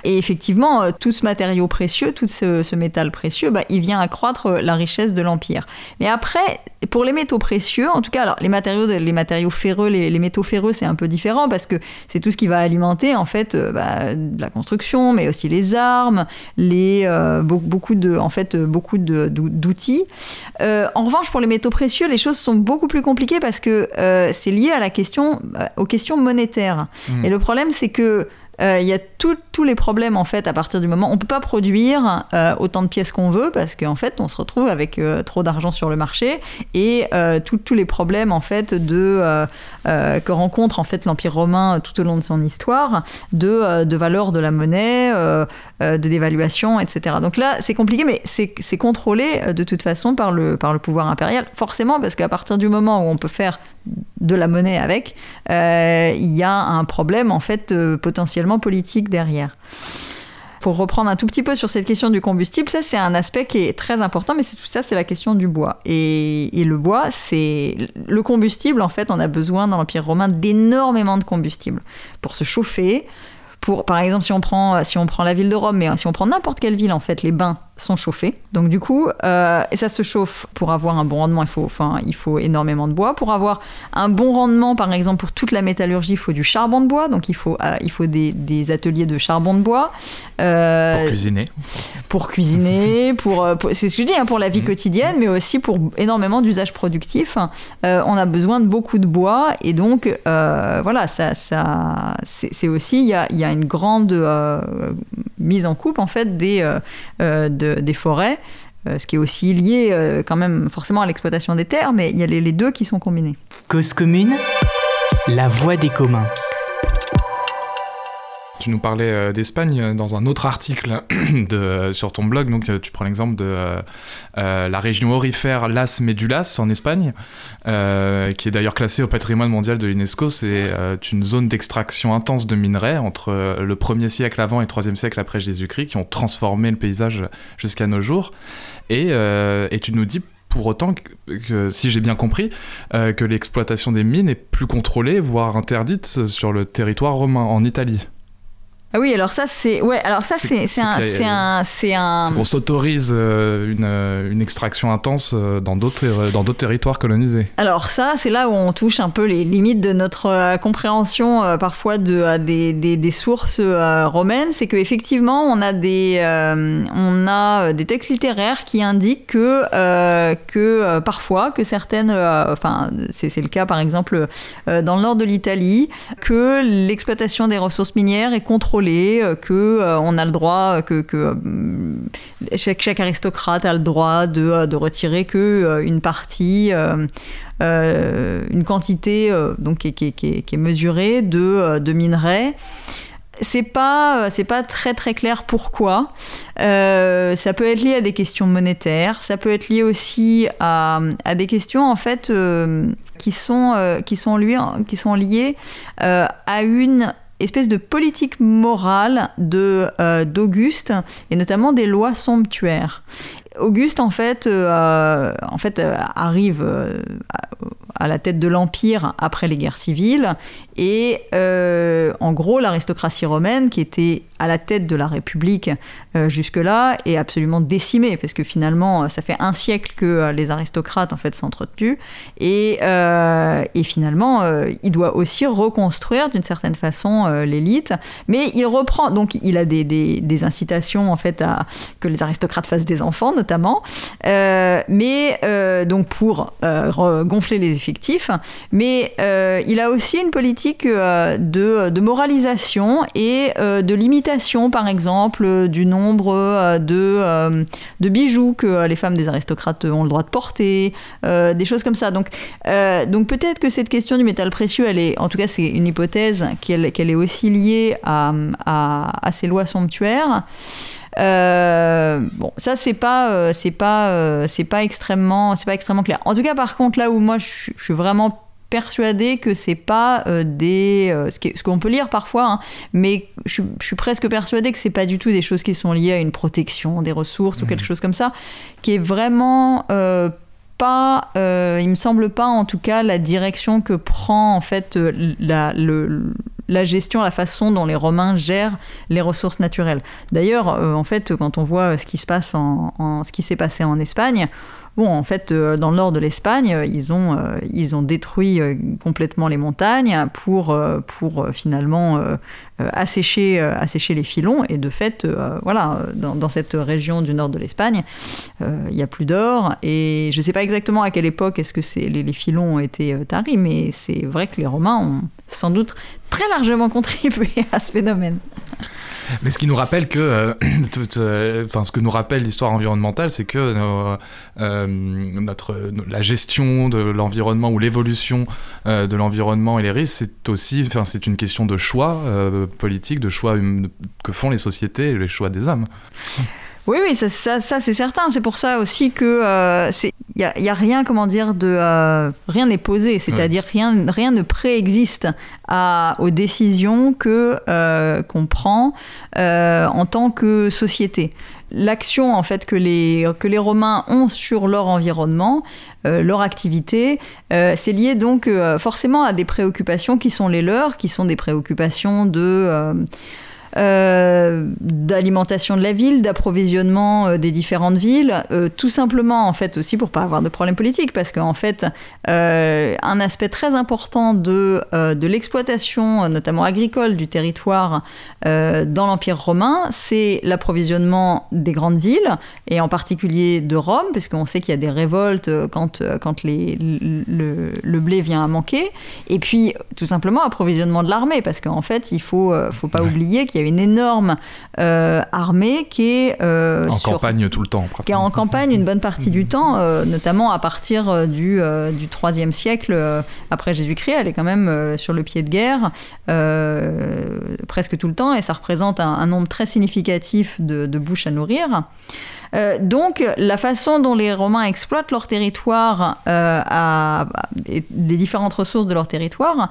Et effectivement, euh, tout ce matériau précieux, tout ce, métal précieux, bah, il vient accroître la richesse de l'Empire. Mais après, pour les métaux précieux, en tout cas, alors les matériaux, les matériaux ferreux, les, métaux ferreux, c'est un peu différent parce que c'est tout ce qui va alimenter en fait bah, la construction, mais aussi les armes, les beaucoup de, en fait, beaucoup d'outils. Euh, en revanche, pour les métaux précieux, les choses sont beaucoup plus compliquées parce que euh, c'est lié à la question, euh, aux questions monétaires. Mmh. Et le problème, c'est que il y a tous les problèmes en fait à partir du moment on peut pas produire autant de pièces qu'on veut parce qu'en fait on se retrouve avec trop d'argent sur le marché et tous les problèmes en fait de que rencontre en fait l'empire romain tout au long de son histoire de, de valeur de la monnaie de dévaluation etc donc là c'est compliqué mais c'est contrôlé de toute façon par le par le pouvoir impérial. Forcément parce qu'à partir du moment où on peut faire de la monnaie avec, euh, il y a un problème en fait euh, potentiellement politique derrière. Pour reprendre un tout petit peu sur cette question du combustible, ça c'est un aspect qui est très important, mais c'est tout ça, c'est la question du bois. Et, le bois, c'est le combustible. En fait, on a besoin dans l'Empire romain d'énormément de combustible pour se chauffer. Pour, par exemple, si on prend si on prend la ville de Rome, mais si on prend n'importe quelle ville, en fait, les bains sont chauffés. Donc du coup, euh, et ça se chauffe pour avoir un bon rendement, il faut, enfin, il faut énormément de bois. Pour avoir un bon rendement, par exemple, pour toute la métallurgie, il faut du charbon de bois. Donc il faut, euh, il faut des, des, ateliers de charbon de bois. Euh, pour cuisiner. Pour cuisiner, pour, c'est ce que je dis, hein, pour la vie mmh. quotidienne, mais aussi pour énormément d'usages productifs. on a besoin de beaucoup de bois et donc voilà, ça, ça, c'est aussi, il y a, y a, une grande mise en coupe en fait des de des forêts, euh, ce qui est aussi lié euh, quand même forcément à l'exploitation des terres, mais il y a les, les deux qui sont combinés. Cause commune, la voie des communs. Tu nous parlais euh, d'Espagne euh, dans un autre article de, sur ton blog. Donc, euh, tu prends l'exemple de la région aurifère Las Medulas en Espagne, qui est d'ailleurs classée au patrimoine mondial de l'UNESCO. C'est une zone d'extraction intense de minerais entre le 1er siècle avant et le 3e siècle après Jésus-Christ, qui ont transformé le paysage jusqu'à nos jours. Et tu nous dis pour autant que, si j'ai bien compris, que l'exploitation des mines est plus contrôlée, voire interdite sur le territoire romain en Italie. Ah oui, alors ça c'est ouais, alors ça c'est un c'est un c'est un on s'autorise euh, une, euh, une, extraction intense euh, dans d'autres dans d'autres territoires colonisés. Alors ça c'est là où on touche un peu les limites de notre compréhension parfois de des, des, des sources romaines, c'est que effectivement on a des on a des textes littéraires qui indiquent que que parfois que certaines enfin c'est le cas par exemple dans le nord de l'Italie que l'exploitation des ressources minières est contrôlée euh, que euh, on a le droit, que, que euh, chaque, aristocrate a le droit de, retirer que une partie, une quantité donc qui, est mesurée de, de minerais c'est pas c'est pas très très clair pourquoi. ça peut être lié à des questions monétaires, ça peut être lié aussi à, des questions en fait qui sont qui sont liées à une espèce de politique morale de d'Auguste et notamment des lois somptuaires. Auguste en fait, en fait arrive à la tête de l'Empire après les guerres civiles. Et euh, en gros, l'aristocratie romaine, qui était à la tête de la République euh, jusque-là, est absolument décimée, parce que finalement, ça fait un siècle que euh, les aristocrates en fait s'entretuent. Et, finalement, il doit aussi reconstruire d'une certaine façon l'élite. Mais il reprend, donc il a des, des, des, incitations en fait à que les aristocrates fassent des enfants, notamment. mais donc pour gonfler les effectifs. Mais il a aussi une politique euh, de, moralisation et euh, de limitation, par exemple, du nombre euh, de, de bijoux que les femmes des aristocrates ont le droit de porter, des choses comme ça. Donc, donc peut-être que cette question du métal précieux, elle est, en tout cas, c'est une hypothèse qu'elle est aussi liée à, à, ces lois somptuaires. bon, ça c'est pas, c'est pas, c'est pas extrêmement, c'est pas extrêmement clair. En tout cas, par contre, là où moi je suis vraiment persuadée que c'est pas euh, des euh, ce qu'on peut lire parfois hein, mais je, suis presque persuadée que c'est pas du tout des choses qui sont liées à une protection des ressources ou quelque mmh. chose comme ça qui est vraiment euh, pas il me semble pas en tout cas la direction que prend en fait la, le, la gestion, la façon dont les Romains gèrent les ressources naturelles. D'ailleurs, en fait, quand on voit ce qui se passe en ce qui s'est passé en Espagne, Bon, en fait, euh, dans le nord de l'Espagne, euh, ils ont, euh, ils ont détruit complètement les montagnes pour, pour finalement assécher, assécher les filons. Et de fait, voilà, dans, cette région du nord de l'Espagne, il n'y a plus d'or. Et je ne sais pas exactement à quelle époque est-ce que les, les, filons ont été taris, mais c'est vrai que les Romains ont sans doute très largement contribué à ce phénomène. Mais ce qui nous rappelle que, euh, euh, enfin, ce que nous rappelle l'histoire environnementale, c'est que euh, notre, la gestion de l'environnement ou l'évolution de l'environnement et les risques, c'est aussi, enfin, c'est une question de choix politique, de choix hum, que font les sociétés, les choix des hommes. Oui, oui, ça, ça, c'est certain. C'est pour ça aussi que il n'y a, y a, rien, comment dire, de rien n'est posé. C'est-à-dire rien, rien ne préexiste aux décisions que euh, qu'on prend euh, en tant que société. L'action en fait que les que les Romains ont sur leur environnement, euh, leur activité, c'est lié donc forcément à des préoccupations qui sont les leurs, qui sont des préoccupations de euh, d'alimentation de la ville, d'approvisionnement euh, des différentes villes, euh, tout simplement en fait aussi pour pas avoir de problème politique, parce qu'en fait un aspect très important de, de l'exploitation, notamment agricole, du territoire dans l'Empire romain, c'est l'approvisionnement des grandes villes, et en particulier de Rome, parce qu'on sait qu'il y a des révoltes quand, quand les, le, le, blé vient à manquer, et puis tout simplement approvisionnement de l'armée, parce qu'en fait il faut, faut pas oublier qu'il y avait une énorme euh, armée qui est euh, en campagne tout le temps. Qui est en campagne une bonne partie du temps, euh, notamment à partir du, du 3e siècle après Jésus-Christ. Elle est quand même sur le pied de guerre presque tout le temps et ça représente un, nombre très significatif de, de bouches à nourrir. donc, la façon dont les Romains exploitent leur territoire, à, les différentes ressources de leur territoire,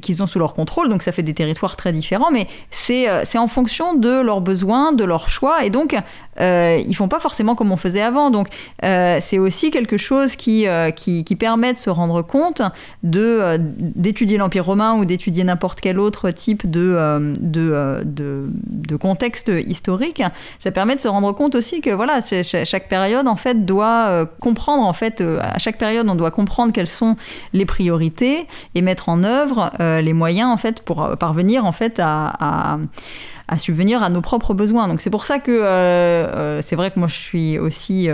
qu'ils ont sous leur contrôle, donc ça fait des territoires très différents, mais c'est euh, en fonction de leurs besoins, de leurs choix, et donc euh, ils font pas forcément comme on faisait avant. Donc euh, c'est aussi quelque chose qui, euh, qui, qui, permet de se rendre compte d'étudier l'Empire romain ou d'étudier n'importe quel autre type de, de, de, de, contexte historique. Ça permet de se rendre compte aussi que voilà, chaque période en fait doit comprendre en fait à chaque période on doit comprendre quelles sont les priorités et mettre en œuvre les moyens en fait pour parvenir en fait à à subvenir à nos propres besoins. Donc c'est pour ça que c'est vrai que moi je suis aussi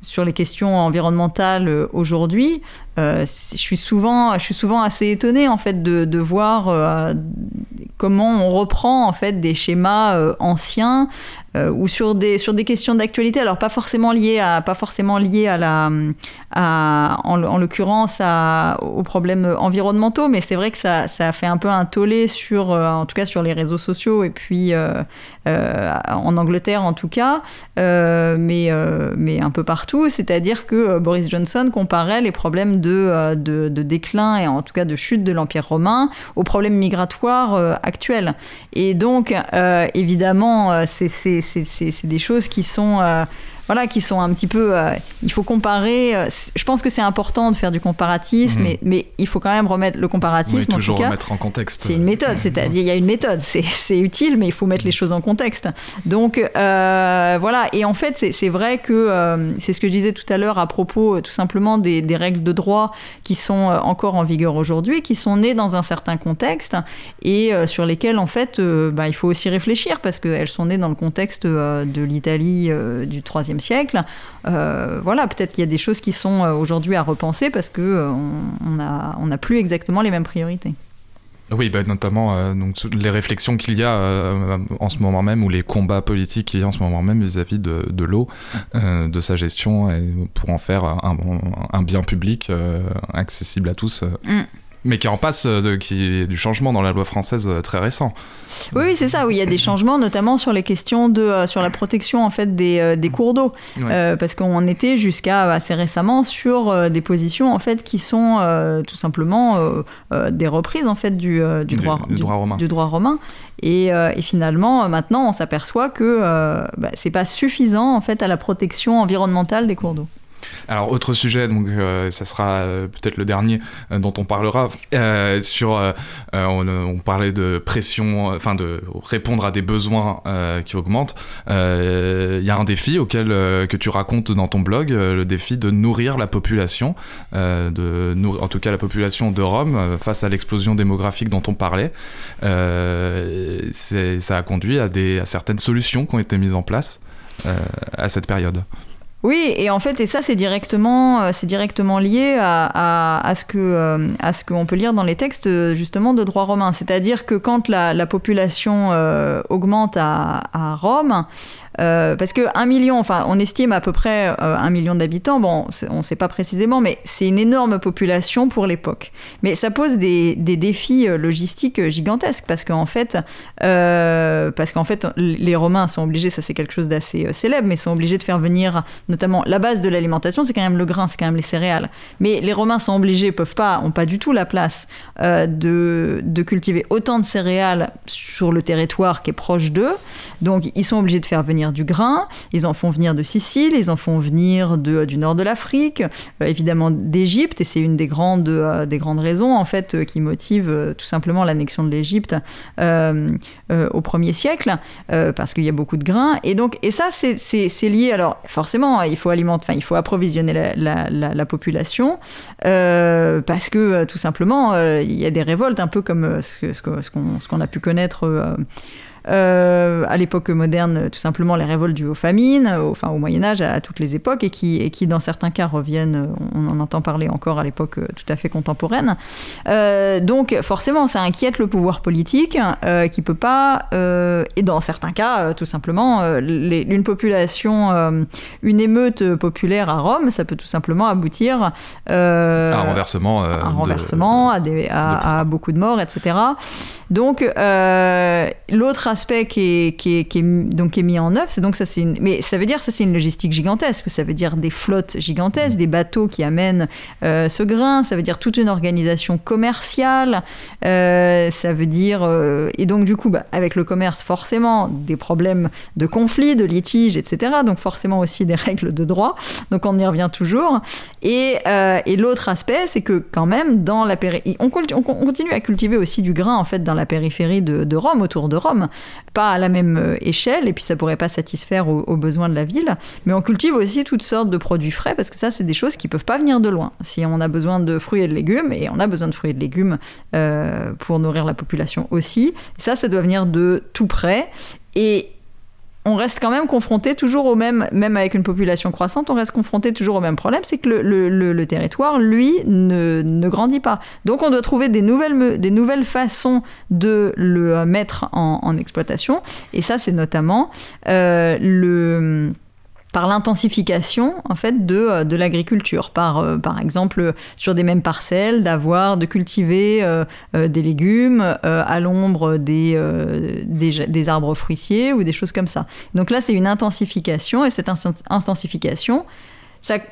sur les questions environnementales aujourd'hui. je suis souvent, je suis souvent assez étonnée en fait de, de voir comment on reprend en fait des schémas anciens euh, ou sur des, sur des questions d'actualité, alors pas forcément liées à, pas forcément liées à la, à, en, en l'occurrence aux problèmes environnementaux, mais c'est vrai que ça, ça a fait un peu un tollé sur, euh, en tout cas sur les réseaux sociaux et puis euh, en Angleterre en tout cas, mais, mais un peu partout, c'est-à-dire que Boris Johnson comparait les problèmes de, de, de, déclin et en tout cas de chute de l'Empire romain aux problèmes migratoires actuels. Et donc, évidemment, c'est des choses qui sont euh, voilà, qui sont un petit peu. Euh, il faut comparer. Euh, je pense que c'est important de faire du comparatisme, mhm. mais, mais, il faut quand même remettre le comparatisme. Oui, toujours en tout cas, remettre en contexte. C'est une méthode, c'est-à-dire il y a une méthode. C'est utile, mais il faut mettre les choses en contexte. Donc euh, voilà. Et en fait, c'est vrai que c'est ce que je disais tout à l'heure à propos tout simplement des, des, règles de droit qui sont encore en vigueur aujourd'hui, qui sont nées dans un certain contexte et sur lesquelles en fait, bah, il faut aussi réfléchir parce qu'elles sont nées dans le contexte de l'Italie du troisième siècle. Euh, voilà, peut-être qu'il y a des choses qui sont euh, aujourd'hui à repenser parce que euh, on n'a on plus exactement les mêmes priorités. Oui, bah, notamment donc, les réflexions qu'il y a en ce moment même, ou les combats politiques qu'il y a en ce moment même vis-à-vis de, de l'eau, de sa gestion, et pour en faire un, un bien public accessible à tous. Mm. Mais qui en passe de, qui du changement dans la loi française euh, très récent. Oui, c'est ça. Oui, il y a des changements, notamment sur les questions de euh, sur la protection en fait des, euh, des cours d'eau, parce qu'on était jusqu'à assez récemment sur des positions en fait qui sont tout simplement des reprises en fait du, du droit du, droit romain. Du droit romain. Et, et finalement, maintenant, on s'aperçoit que bah, c'est pas suffisant en fait à la protection environnementale des cours d'eau. Alors, autre sujet, donc euh, ça sera euh, peut-être le dernier euh, dont on parlera. sur, on, parlait de pression, enfin de répondre à des besoins qui augmentent. Il y a un défi auquel que tu racontes dans ton blog, le défi de nourrir la population, en tout cas la population de Rome face à l'explosion démographique dont on parlait. ça a conduit à certaines solutions qui ont été mises en place à cette période. Oui, et en fait, et ça, c'est directement, euh, c'est directement lié à, à, ce que, euh, à ce qu'on peut lire dans les textes justement de droit romain. C'est-à-dire que quand la, la population euh, augmente à Rome, euh, parce que un million, enfin, on estime à peu près euh, un million d'habitants. Bon, on ne sait pas précisément, mais c'est une énorme population pour l'époque. Mais ça pose des, défis euh, logistiques gigantesques parce qu'en fait, parce qu'en fait, les Romains sont obligés, ça c'est quelque chose d'assez célèbre, mais sont obligés de faire venir, notamment la base de l'alimentation, c'est quand même le grain, c'est quand même les céréales. Mais les Romains sont obligés, peuvent pas, ont pas du tout la place de cultiver autant de céréales sur le territoire qui est proche d'eux. Donc, ils sont obligés de faire venir du grain, ils en font venir de Sicile, ils en font venir du nord de l'Afrique, euh, évidemment d'Égypte, et c'est une des grandes, euh, des grandes raisons en fait euh, qui motive tout simplement l'annexion de l'Égypte au 1er siècle, parce qu'il y a beaucoup de grains. Et donc, et ça, c'est lié. Alors, forcément, il faut alimenter, enfin, il faut approvisionner la, la, population, parce que tout simplement, il y a des révoltes, un peu comme ce, ce qu'on a pu connaître. Euh, à l'époque moderne, tout simplement les révoltes dues aux famines, au, enfin au Moyen Âge, à, toutes les époques, et qui, et qui dans certains cas reviennent, on en entend parler encore à l'époque euh, tout à fait contemporaine. Euh, donc forcément, ça inquiète le pouvoir politique, euh, qui peut pas, euh, et dans certains cas, tout simplement, les, une population, une émeute populaire à Rome, ça peut tout simplement aboutir à un renversement, un renversement, à, des, à, à, beaucoup de morts, etc. Donc l'autre aspect qui est, donc, est mis en œuvre, c'est donc ça, c'est mais ça veut dire ça, c'est une logistique gigantesque. Ça veut dire des flottes gigantesques, des bateaux qui amènent euh, ce grain. Ça veut dire toute une organisation commerciale. Euh, ça veut dire euh, et donc du coup, bah, avec le commerce, forcément des problèmes de conflits, de litiges, etc. Donc forcément aussi des règles de droit. Donc on y revient toujours. Et, l'autre aspect, c'est que quand même dans la on, on, continue à cultiver aussi du grain en fait dans la périphérie de Rome, autour de Rome. Pas à la même euh, échelle, et puis ça pourrait pas satisfaire aux, besoins de la ville. Mais on cultive aussi toutes sortes de produits frais, parce que ça, c'est des choses qui peuvent pas venir de loin. Si on a besoin de fruits et de légumes, et on a besoin de fruits et de légumes euh, pour nourrir la population aussi, ça, ça doit venir de tout près. Et on reste quand même confronté toujours au même, même avec une population croissante, on reste confronté toujours au même problème, c'est que le, territoire, lui, ne, grandit pas. Donc on doit trouver des nouvelles, des nouvelles façons de le mettre en, exploitation, et ça c'est notamment euh, le par l'intensification en fait de, euh, de l'agriculture, par, euh, par exemple sur des mêmes parcelles, d'avoir, de cultiver euh, des légumes à l'ombre des, des, arbres fruitiers ou des choses comme ça. Donc là, c'est une intensification et cette intensification,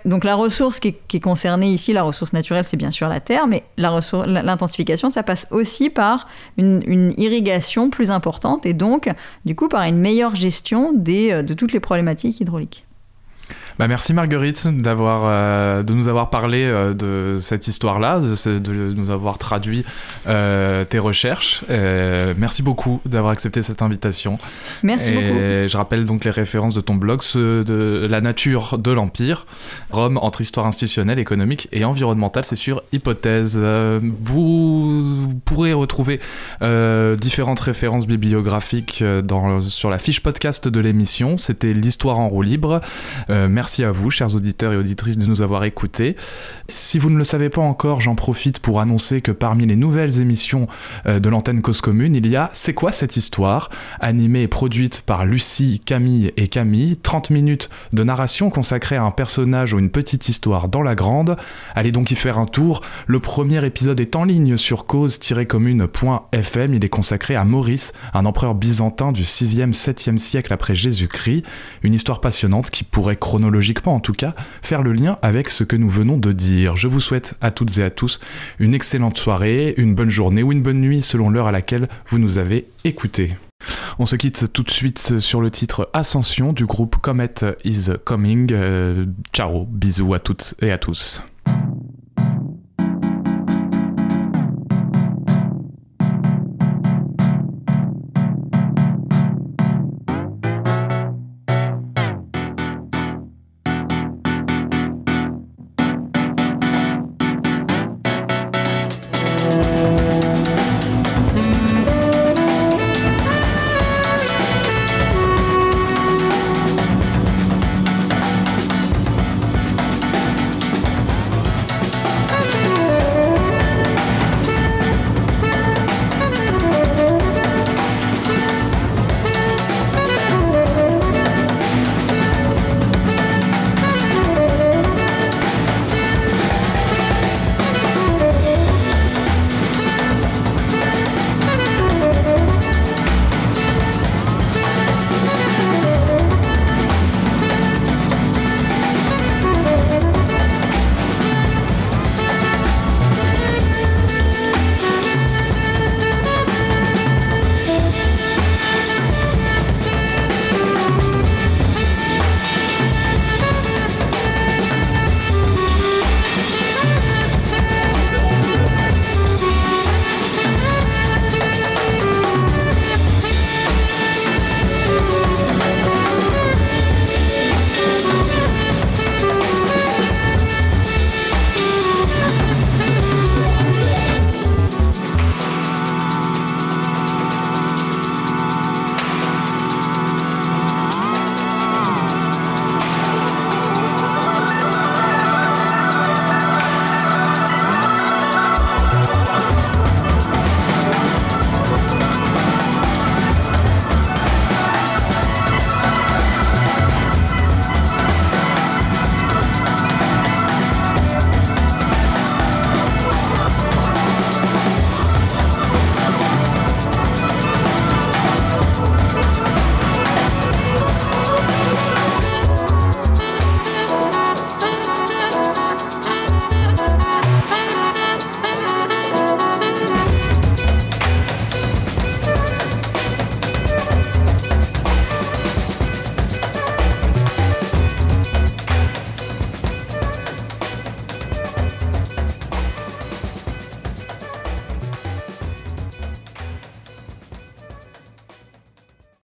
donc la ressource qui est, concernée ici, la ressource naturelle, c'est bien sûr la terre, mais l'intensification, ça passe aussi par une, une, irrigation plus importante et donc, du coup, par une meilleure gestion des, de toutes les problématiques hydrauliques. Bah, merci Marguerite d'avoir, euh, de nous avoir parlé euh, de cette histoire-là, de, nous avoir traduit euh, tes recherches. merci beaucoup d'avoir accepté cette invitation. Merci beaucoup. Je rappelle donc les références de ton blog, ceux de La nature de l'Empire, Rome entre histoire institutionnelle, économique et environnementale, c'est sur Hypothèse. vous pourrez retrouver différentes références bibliographiques dans, sur la fiche podcast de l'émission. C'était l'histoire en roue libre. merci Merci à vous, chers auditeurs et auditrices, de nous avoir écoutés. Si vous ne le savez pas encore, j'en profite pour annoncer que parmi les nouvelles émissions euh, de l'antenne Cause Commune, il y a C'est quoi cette histoire? Animée et produite par Lucie, Camille et Camille. 30 minutes de narration consacrée à un personnage ou une petite histoire dans la grande. Allez donc y faire un tour. Le premier épisode est en ligne sur cause-commune.fm. Il est consacré à Maurice, un empereur byzantin du 6e, 7e siècle après Jésus-Christ. Une histoire passionnante qui pourrait chronologiquement logiquement en tout cas, faire le lien avec ce que nous venons de dire. Je vous souhaite à toutes et à tous une excellente soirée, une bonne journée ou une bonne nuit selon l'heure à laquelle vous nous avez écoutés. On se quitte tout de suite sur le titre Ascension du groupe Comet is Coming. Euh, ciao, bisous à toutes et à tous.